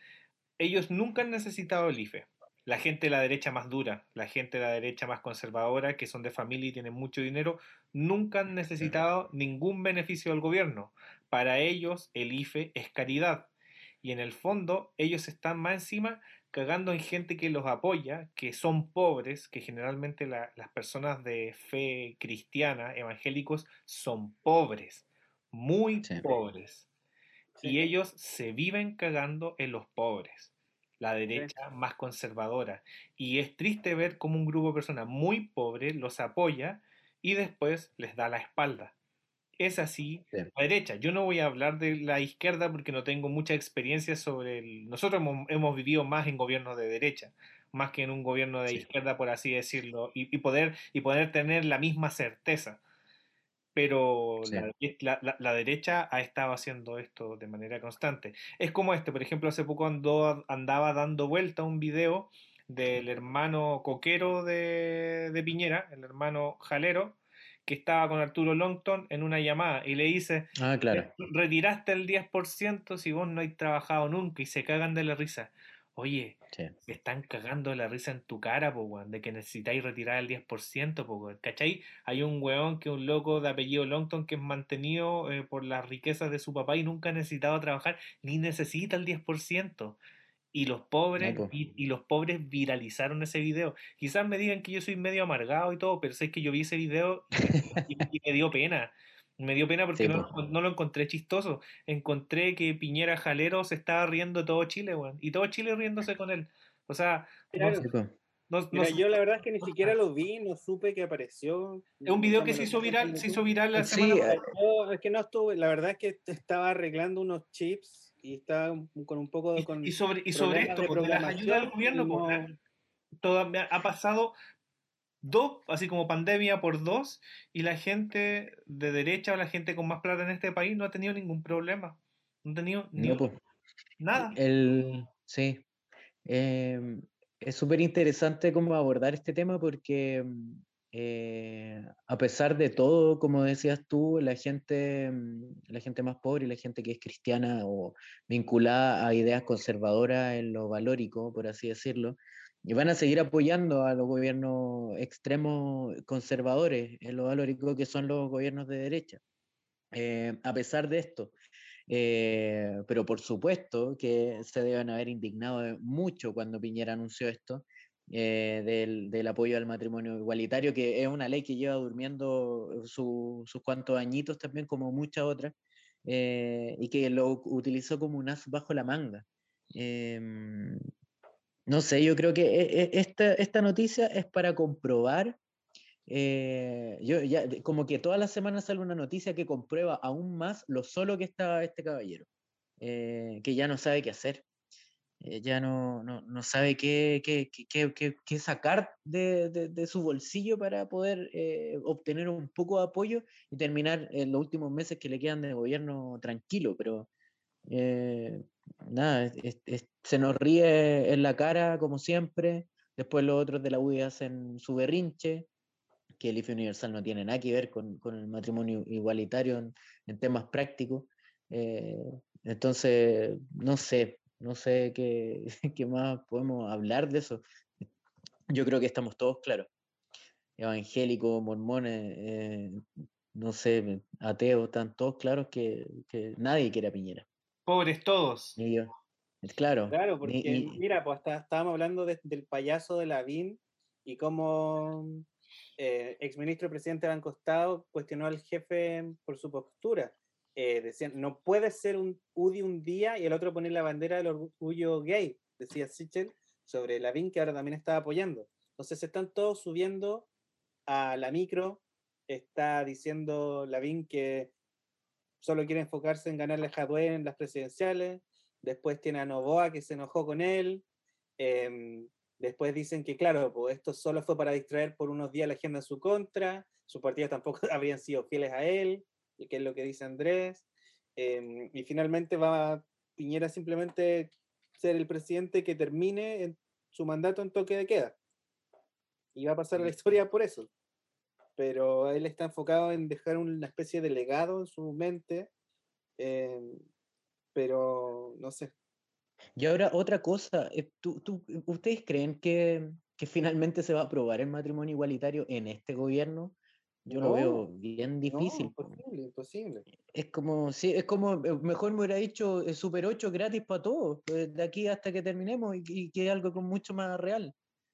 Ellos nunca han necesitado el IFE. La gente de la derecha más dura, la gente de la derecha más conservadora, que son de familia y tienen mucho dinero, nunca han necesitado ningún beneficio del gobierno. Para ellos el IFE es caridad. Y en el fondo ellos están más encima cagando en gente que los apoya, que son pobres, que generalmente la- las personas de fe cristiana, evangélicos, son pobres, muy Sí. pobres. Sí. Y ellos se viven cagando en los pobres, la derecha más conservadora. Y es triste ver cómo un grupo de personas muy pobre los apoya y después les da la espalda. Es así Sí. la derecha. Yo no voy a hablar de la izquierda porque no tengo mucha experiencia sobre el... Nosotros hemos, hemos vivido más en gobiernos de derecha, más que en un gobierno de Sí. izquierda, por así decirlo, y, y poder, y poder tener la misma certeza. Pero Sí. la, la- la- la derecha ha estado haciendo esto de manera constante. Es como este, por ejemplo, hace poco andó, andaba dando vuelta un video del hermano coquero de, de Piñera, el hermano Jalero, que estaba con Arturo Longton en una llamada y le dice, Ah, claro. retiraste el 10% si vos no has trabajado nunca y se cagan de la risa. Oye, Sí. están cagando la risa en tu cara, po, weón, de que necesitáis retirar el 10%, po, weón, ¿cachai? Hay un weón que es un loco de apellido Longton que es mantenido eh, por las riquezas de su papá y nunca ha necesitado trabajar, ni necesita el 10%. Y los pobres, y, los pobres viralizaron ese video. Quizás me digan que yo soy medio amargado y todo, pero sé que yo vi ese video y, me dio pena. Me dio pena porque no, lo encontré chistoso. Encontré que Piñera Jalero se estaba riendo todo Chile, weón. Y todo Chile riéndose con él. O sea, yo la verdad es que ni siquiera lo vi, no supe que apareció. Es un video que se hizo viral, se hizo viral la semana es que no estuve, la verdad es que estaba arreglando unos chips y estaba con un poco de... y, sobre, y sobre esto, pues, las ayudas del gobierno, pues, todo, ha pasado dos, así como pandemia por dos, y la gente de derecha o la gente con más plata en este país no ha tenido ningún problema. No ha tenido pues. nada. El, sí. Em, es súper interesante cómo abordar este tema porque eh, a pesar de todo, como decías tú, la gente, mm, la gente más pobre y la gente que es cristiana o vinculada a ideas conservadoras en lo valórico, por así decirlo, y van a seguir apoyando a los gobiernos extremos conservadores en lo valórico que son los gobiernos de derecha. Eh, a pesar de esto, eh, pero por supuesto que se deben haber indignado mucho cuando Piñera anunció esto, eh, del, del, apoyo al matrimonio igualitario, que es una ley que lleva durmiendo sus cuantos añitos también, como muchas otras, eh, y que lo utilizó como un as bajo la manga. No sé, yo creo que esta, esta noticia es para comprobar eh, yo ya, como que todas las semanas sale una noticia que comprueba aún más lo solo que está este caballero, eh, que ya no sabe qué hacer, eh, ya no, no, no, sabe qué, qué, qué, qué sacar de, de, de, su bolsillo para poder obtener un poco de apoyo y terminar en los últimos meses que le quedan de gobierno tranquilo, pero nada, se nos ríe en la cara como siempre, después los otros de la UDI hacen su berrinche que el IFE universal no tiene nada que ver con, con el matrimonio igualitario en, temas prácticos. Eh, entonces, no sé, no sé qué, qué, más podemos hablar de eso. Yo creo que estamos todos claros. Evangélicos, mormones, eh, no sé, ateos, están todos claros que, que, nadie quiere a Piñera. Pobres todos. Claro. Claro, porque mira, pues estábamos hablando del payaso de Lavín y cómo eh, exministro presidente Banco Estado cuestionó al jefe por su postura. Eh, decían, no puede ser un UDI un día y el otro poner la bandera del orgullo gay, decía Sichel sobre Lavín, que ahora también estaba apoyando. Entonces están todos subiendo a la micro, está diciendo Lavín que solo quiere enfocarse en ganarle a Jadwe en las presidenciales, después tiene a Novoa que se enojó con él, eh, Después dicen que, claro, pues esto solo fue para distraer por unos días la agenda en su contra, sus partidos tampoco habrían sido fieles a él, que es lo que dice Andrés. Em, y finalmente va Piñera simplemente ser el presidente que termine en su mandato en toque de queda. Y va a pasar a la historia por eso. Pero él está enfocado en dejar una especie de legado en su mente. Em, pero no sé, y ahora otra cosa, eh, ¿tú, tú, ustedes creen que, que, finalmente se va a aprobar el matrimonio igualitario en este gobierno? Yo lo veo bien difícil. imposible, imposible. Es como, sí, es como, eh, mejor me hubiera dicho eh, Super 8 gratis para todos, de aquí hasta que terminemos y, y que algo con mucho más real.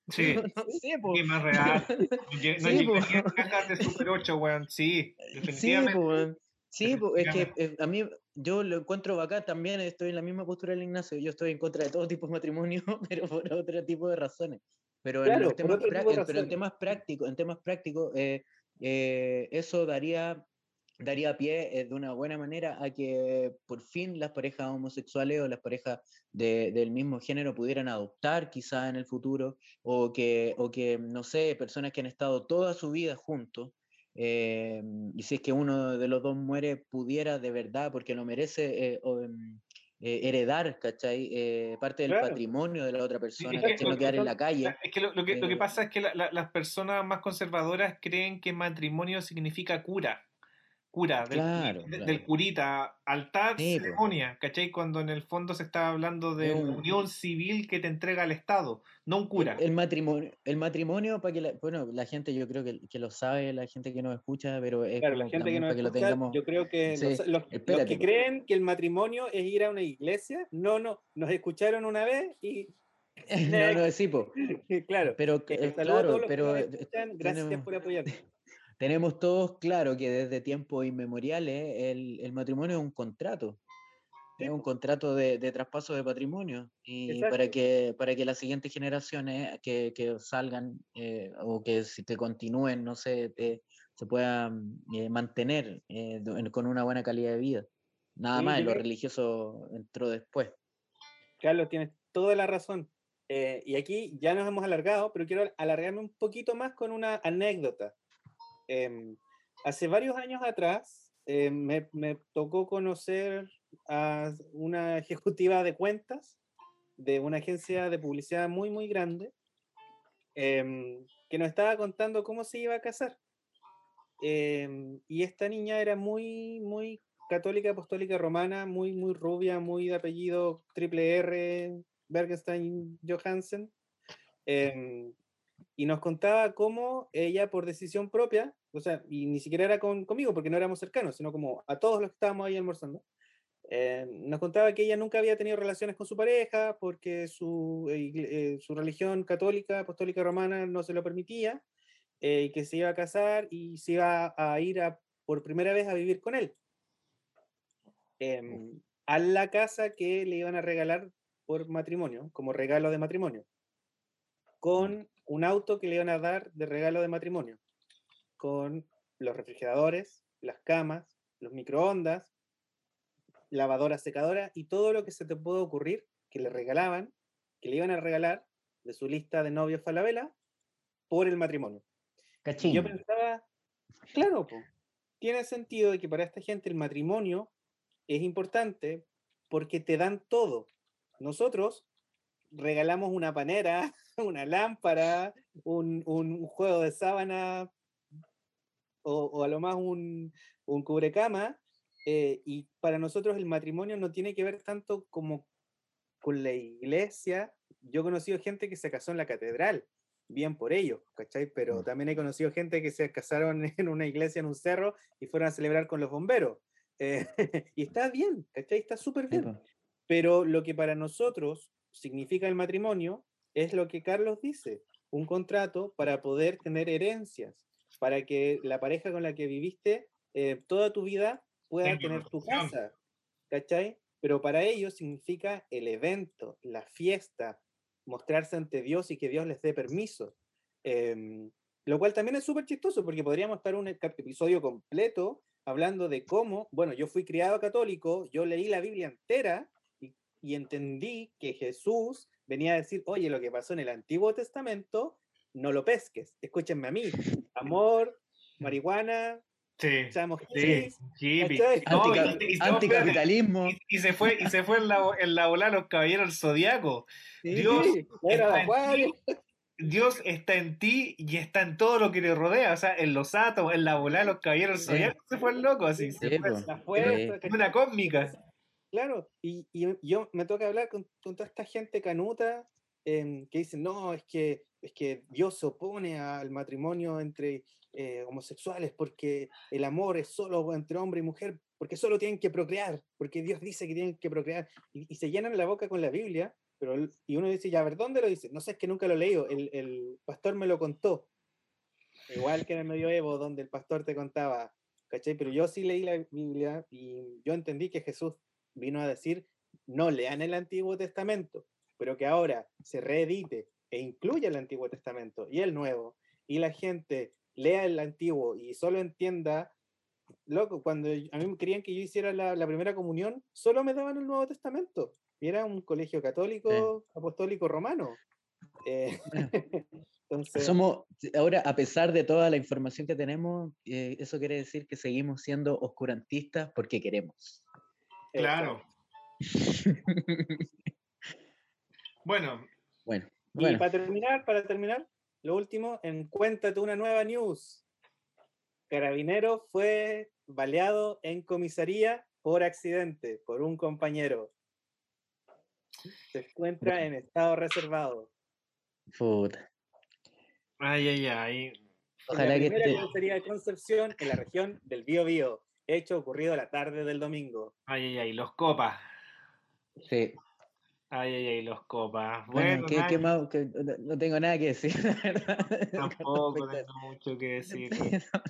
Sí, sí, más real. No sí, cajas de Super 8, weón. Sí, definitivamente. Sí, pues, es que a mí yo lo encuentro acá también, estoy en la misma postura del Ignacio, yo estoy en contra de todo tipo de matrimonio, pero por otro tipo de razones. Pero, en, temas pero en temas prácticos, en temas prácticos, eh, eh, eso daría, daría pie eh, de una buena manera a que por fin las parejas homosexuales o las parejas de, del mismo género pudieran adoptar quizá en el futuro, o que, o que, no sé, personas que han estado toda su vida juntos, eh, y si es que uno de los dos muere, pudiera de verdad, porque lo merece, eh, em, eh, heredar, ¿cachai? parte del patrimonio de la otra persona, que, No quedar en la calle. Es que lo, que, lo que, pasa es que las personas más conservadoras creen que matrimonio significa cura. Cura, del, Claro, de- del curita, altar, Sí, ceremonia, ¿cachai? Cuando en el fondo se está hablando de Es la un- unión civil que te entrega el Estado, no un cura. El matrimonio, el matrimonio para que la, bueno, la gente yo creo que, que lo sabe, la gente que nos escucha, pero es Claro, la como gente que nos para que lo tengamos. yo creo que Sí, los, los- los espérate, que creen que el matrimonio es ir a una iglesia, no, no, nos escucharon una vez y no, no, sí, po. claro. Pero eh, eh, claro, pero eh, escuchan, gracias tenemos- por apoyarnos. Tenemos todos claro que desde tiempos inmemoriales el, el matrimonio es un contrato. Sí, Es un contrato de, de traspaso de patrimonio y Exacto. para que para que las siguientes generaciones que, que salgan eh, o que, si- que continúen, no sé, eh, se puedan eh, mantener eh, con una buena calidad de vida. Nada Sí, más, lo creo- religioso entró después. Carlos, tienes toda la razón. Eh, y aquí ya nos hemos alargado, pero quiero alargarme un poquito más con una anécdota. Em, hace varios años atrás eh, me, me tocó conocer a una ejecutiva de cuentas de una agencia de publicidad muy, muy grande em, que nos estaba contando cómo se iba a casar. Em, y esta niña era muy, muy católica, apostólica romana, muy, muy rubia, muy de apellido triple R, Bergenstein Johansen. em, y nos contaba cómo ella, por decisión propia, o sea, y ni siquiera era con, conmigo porque no éramos cercanos, sino como a todos los que estábamos ahí almorzando, eh, nos contaba que ella nunca había tenido relaciones con su pareja porque su, eh, eh, su religión católica, apostólica romana no se lo permitía, eh, y que se iba a casar y se iba a ir a, por primera vez a vivir con él. em, a la casa que le iban a regalar por matrimonio, como regalo de matrimonio, con un auto que le iban a dar de regalo de matrimonio, con los refrigeradores, las camas, los microondas, lavadora, secadora y todo lo que se te puede ocurrir que le regalaban, que le iban a regalar de su lista de novios Falabella por el matrimonio. Cachín. yo pensaba, claro, po, tiene sentido de que para esta gente el matrimonio es importante porque te dan todo. Nosotros regalamos una panera, una lámpara, un, un juego de sábana o, o a lo más un, un cubrecama. eh, y para nosotros el matrimonio no tiene que ver tanto como con la iglesia. Yo he conocido gente que se casó en la catedral, bien por ello, ¿cachai? Pero Mm. también he conocido gente que se casaron en una iglesia, en un cerro, y fueron a celebrar con los bomberos. Eh, y está bien, ¿cachai? Está súper bien. Pero lo que para nosotros significa el matrimonio es lo que Carlos dice, un contrato para poder tener herencias, para que la pareja con la que viviste eh, toda tu vida pueda tener tu casa, ¿cachai? Pero para ellos significa el evento, la fiesta, mostrarse ante Dios y que Dios les dé permiso. Em, lo cual también es súper chistoso porque podríamos estar un ep- episodio completo hablando de cómo, bueno, yo fui criado católico, yo leí la Biblia entera y, y entendí que Jesús venía a decir, oye, lo que pasó en el Antiguo Testamento, no lo pesques, escúchenme a mí, amor, marihuana, Sí, sí, sí, no, Antica- y- y- anticapitalismo. y, y se fue, y se fue en la, en la ola los caballeros del zodiaco. Dios era está en ti, Dios está en ti y está en todo lo que le rodea, o sea, en los átomos, en la bola de los caballeros del Sí. zodiaco se fue el loco, así, se Sí, fue po. la fuerza, Sí. ¿cachai? una cósmica. Claro, y, y yo me toca hablar con, toda esta gente canuta em, que dicen, no, es que, es que Dios se opone al matrimonio entre eh, homosexuales porque el amor es solo entre hombre y mujer, porque solo tienen que procrear, porque Dios dice que tienen que procrear, y, se llenan la boca con la Biblia, pero, y uno dice, ya, a ver, ¿dónde lo dice? No sé, es que nunca lo he leído, el, el pastor me lo contó. Igual que en el medioevo, donde el pastor te contaba, ¿cachai? Pero yo sí leí la Biblia y yo entendí que Jesús vino a decir, no lean el Antiguo Testamento, pero que ahora se reedite e incluya el Antiguo Testamento y el Nuevo, y la gente lea el Antiguo y solo entienda, loco, cuando a mí me querían que yo hiciera la, la primera comunión, solo me daban el Nuevo Testamento, y era un colegio católico, apostólico romano. Eh, entonces, Somos, ahora, a pesar de toda la información que tenemos, eh, eso quiere decir que seguimos siendo oscurantistas porque queremos. Claro. Bueno, Bueno, Y bueno. para terminar, para terminar, lo último, en Cuéntate una nueva news. Carabinero fue baleado en comisaría por accidente por un compañero. Se encuentra en estado reservado. Puta. Ay, ay, ay. Ojalá la que primera te- comisaría de Concepción, en la región del Bío Bío. Hecho ocurrido la tarde del domingo. Ay, ay, ay, los copas. Sí. Ay, ay, ay, los copas. Bueno, Bueno, ¿qué- qué más? Que no, no tengo nada que decir, la verdad. tampoco tengo mucho que decir. a-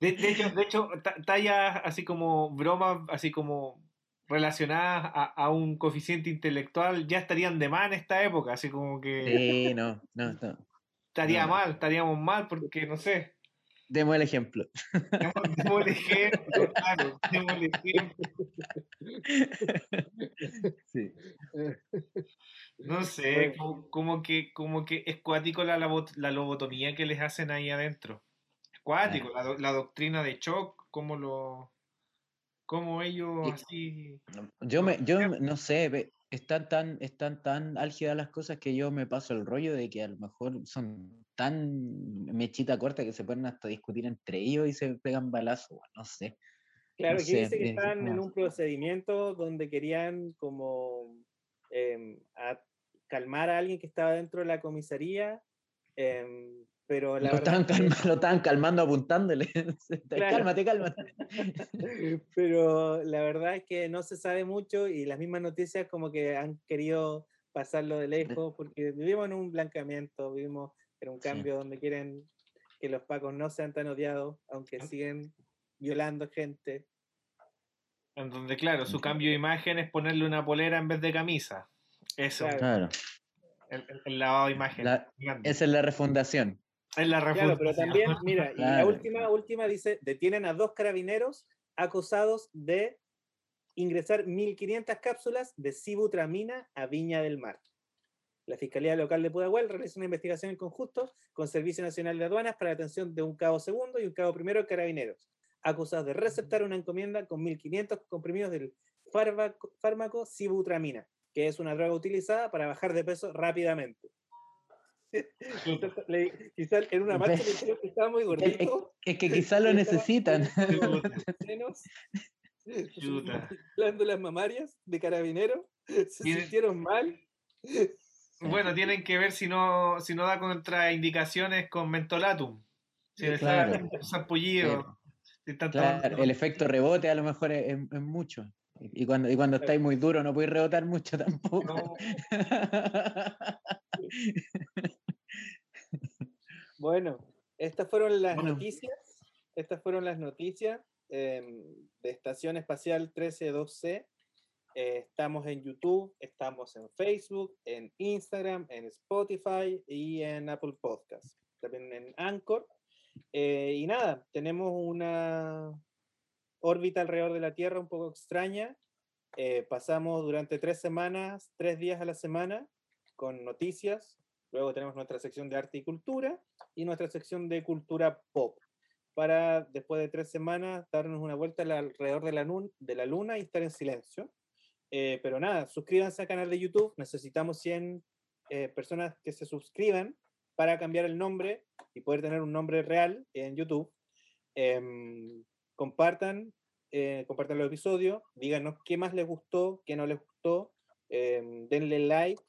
De, de hecho, de hecho, ta- tallas así como bromas, así como relacionadas a, a un coeficiente intelectual, ya estarían de más en esta época, así como que Sí, no, no, no. estaría no. mal, estaríamos mal, porque no sé, Demos el ejemplo. demos, el ejemplo, claro, demos el ejemplo. Sí. No sé, como, como que, como que es cuático la, la lobotomía que les hacen ahí adentro. Es cuático, la, do- la doctrina de shock, como lo, como ellos así. Yo me, yo no sé, están tan, están tan álgidas las cosas que yo me paso el rollo de que a lo mejor son tan mechita corta que se ponen hasta discutir entre ellos y se pegan balazos, no sé. Claro, No aquí sé, dice que están en un procedimiento donde querían como em, a- calmar a alguien que estaba dentro de la comisaría, em, pero la Lo verdad estaban, es que- calma- lo estaban calmando apuntándole. Claro. Cálmate, cálmate. pero la verdad es que no se sabe mucho y las mismas noticias como que han querido pasarlo de lejos porque vivimos en un blancamiento, vivimos en un Sí. cambio donde quieren que los pacos no sean tan odiados, aunque siguen violando gente. En donde, claro, su cambio de imagen es ponerle una polera en vez de camisa. Eso, Claro. Claro, el, el- el lavado de imagen. La- esa es la refundación. Es la Claro, pero también, mira, y la última, última dice, detienen a dos carabineros acusados de ingresar 1.500 cápsulas de sibutramina a Viña del Mar. La Fiscalía Local de Pudahuel realiza una investigación en conjunto con Servicio Nacional de Aduanas para la detención de un cabo segundo y un cabo primero de carabineros, acusados de receptar una encomienda con 1.500 comprimidos del fármaco, fármaco sibutramina, que es una droga utilizada para bajar de peso rápidamente. Le- Quizás en una marcha le dijeron que estaba muy Es, gordito. es que quizás lo necesitan. Chuta. glándulas mamarias de carabinero, se Tiene- sintieron mal. Bueno, tienen que ver si no, si no da contraindicaciones con mentolatum. Si les Claro. Claro, tomando- el efecto rebote a lo mejor es, es- es mucho. Y cuando, y cuando estáis muy duro no podéis rebotar mucho tampoco. No, Bueno, estas fueron las Bueno. noticias. Estas fueron las noticias em, de Estación Espacial 132C. Eh, estamos en YouTube, estamos en Facebook, en Instagram, en Spotify y en Apple Podcasts. También en Anchor. Eh, y nada, tenemos una órbita alrededor de la Tierra un poco extraña. Eh, pasamos durante tres semanas, tres días a la semana, con noticias. Luego tenemos nuestra sección de arte y cultura y nuestra sección de cultura pop. Para después de tres semanas darnos una vuelta al- alrededor de la, nun- de la luna y estar en silencio. Eh, pero nada, suscríbanse al canal de YouTube. Necesitamos 100 eh, personas que se suscriban para cambiar el nombre y poder tener un nombre real en YouTube. Em, compartan, eh, compartan los episodios, díganos qué más les gustó, qué no les gustó, em, denle like.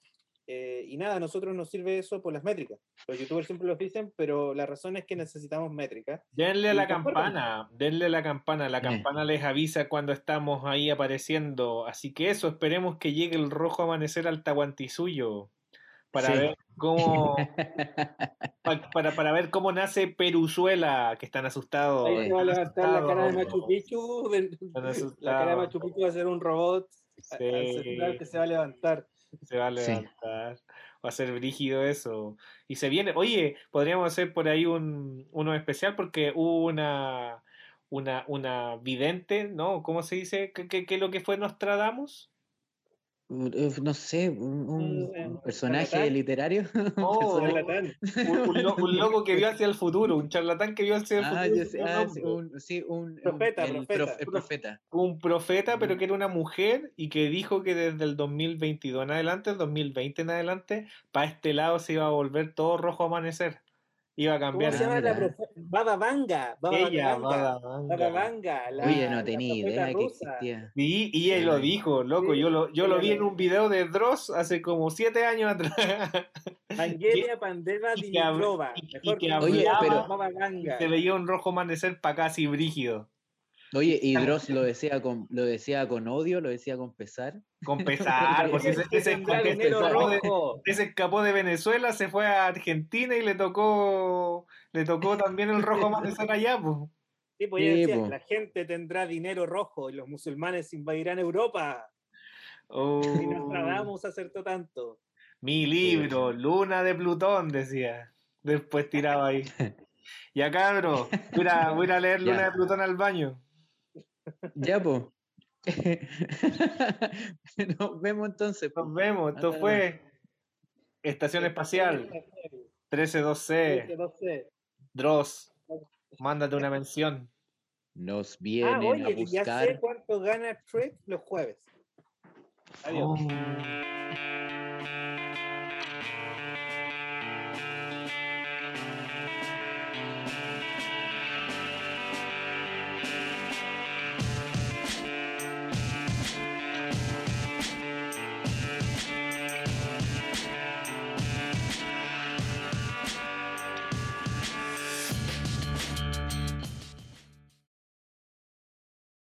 Eh, y nada, a nosotros nos sirve eso por las métricas. Los youtubers siempre lo dicen, pero la razón es que necesitamos métricas. Denle a la campana, denle a la campana, la Sí. campana les avisa cuando estamos ahí apareciendo, así que eso, esperemos que llegue el rojo amanecer al Tahuantinsuyo para Sí. ver cómo pa- para, para ver cómo nace Peruzuela, que están asustados. Ahí se va a levantar la cara de. Machu Picchu. La cara de. Machu Picchu va a ser un robot a- Sí. ancestral que se va a levantar. Se va a Sí. levantar. Va a ser brígido eso. Y se viene. Oye, podríamos hacer por ahí un, uno especial porque hubo una, una, una vidente, ¿no? ¿Cómo se dice? ¿Qué, qué, qué es lo que fue Nostradamus? Uf, No sé, un, un Un- un personaje charlatán. literario. Oh, Charlatán. Un, un lo- un loco que vio hacia el futuro, un charlatán que vio hacia el Ah, futuro. sé, un ah, sí, un, sí, un- un- Profeta, profeta. prof- profeta. un profeta, pero que era una mujer y que dijo que desde el 2022 en adelante, el 2020 en adelante, para este lado se iba a volver todo rojo amanecer. Iba a ¿Cómo cambiar. se llama la mira. profe- Baba Vanga? Baba Ella, Vanga. Baba Baba Vanga. Vanga, la- Oye, no tenía profeta idea que existía. Sí, y ella lo dijo, loco. Sí, Yo lo, yo lo vi en un video de Dross hace como siete años atrás. Angelia Pandeva y Dimitrova. y- y Mejor que conocida Oye, pero- Baba Vanga. Se veía un rojo amanecer para casi brígido. Oye, y Dross lo decía con, lo decía con odio, lo decía con pesar. Con pesar, pues ese, ese ese dinero escapó de- rojo. ese escapó de Venezuela, se fue a Argentina y le tocó le tocó también el rojo amanecer allá, pues. Sí, pues ella Sí, decía, po. la gente tendrá dinero rojo y los musulmanes invadirán Europa. Oh, Y Nostradamus acertó tanto. mi libro, Luna de Plutón, decía. Después tiraba ahí. Ya cabro, voy a, voy a leer Luna Ya. de Plutón al baño. Ya, po. Nos vemos entonces. po. Nos vemos. Esto Hasta fue Estación Espacial 132C. No sé. Dross. Mándate una mención. Nos Ah, vienen a oye, y ya sé buscar. cuánto gana Trek los jueves. Adiós. Oh.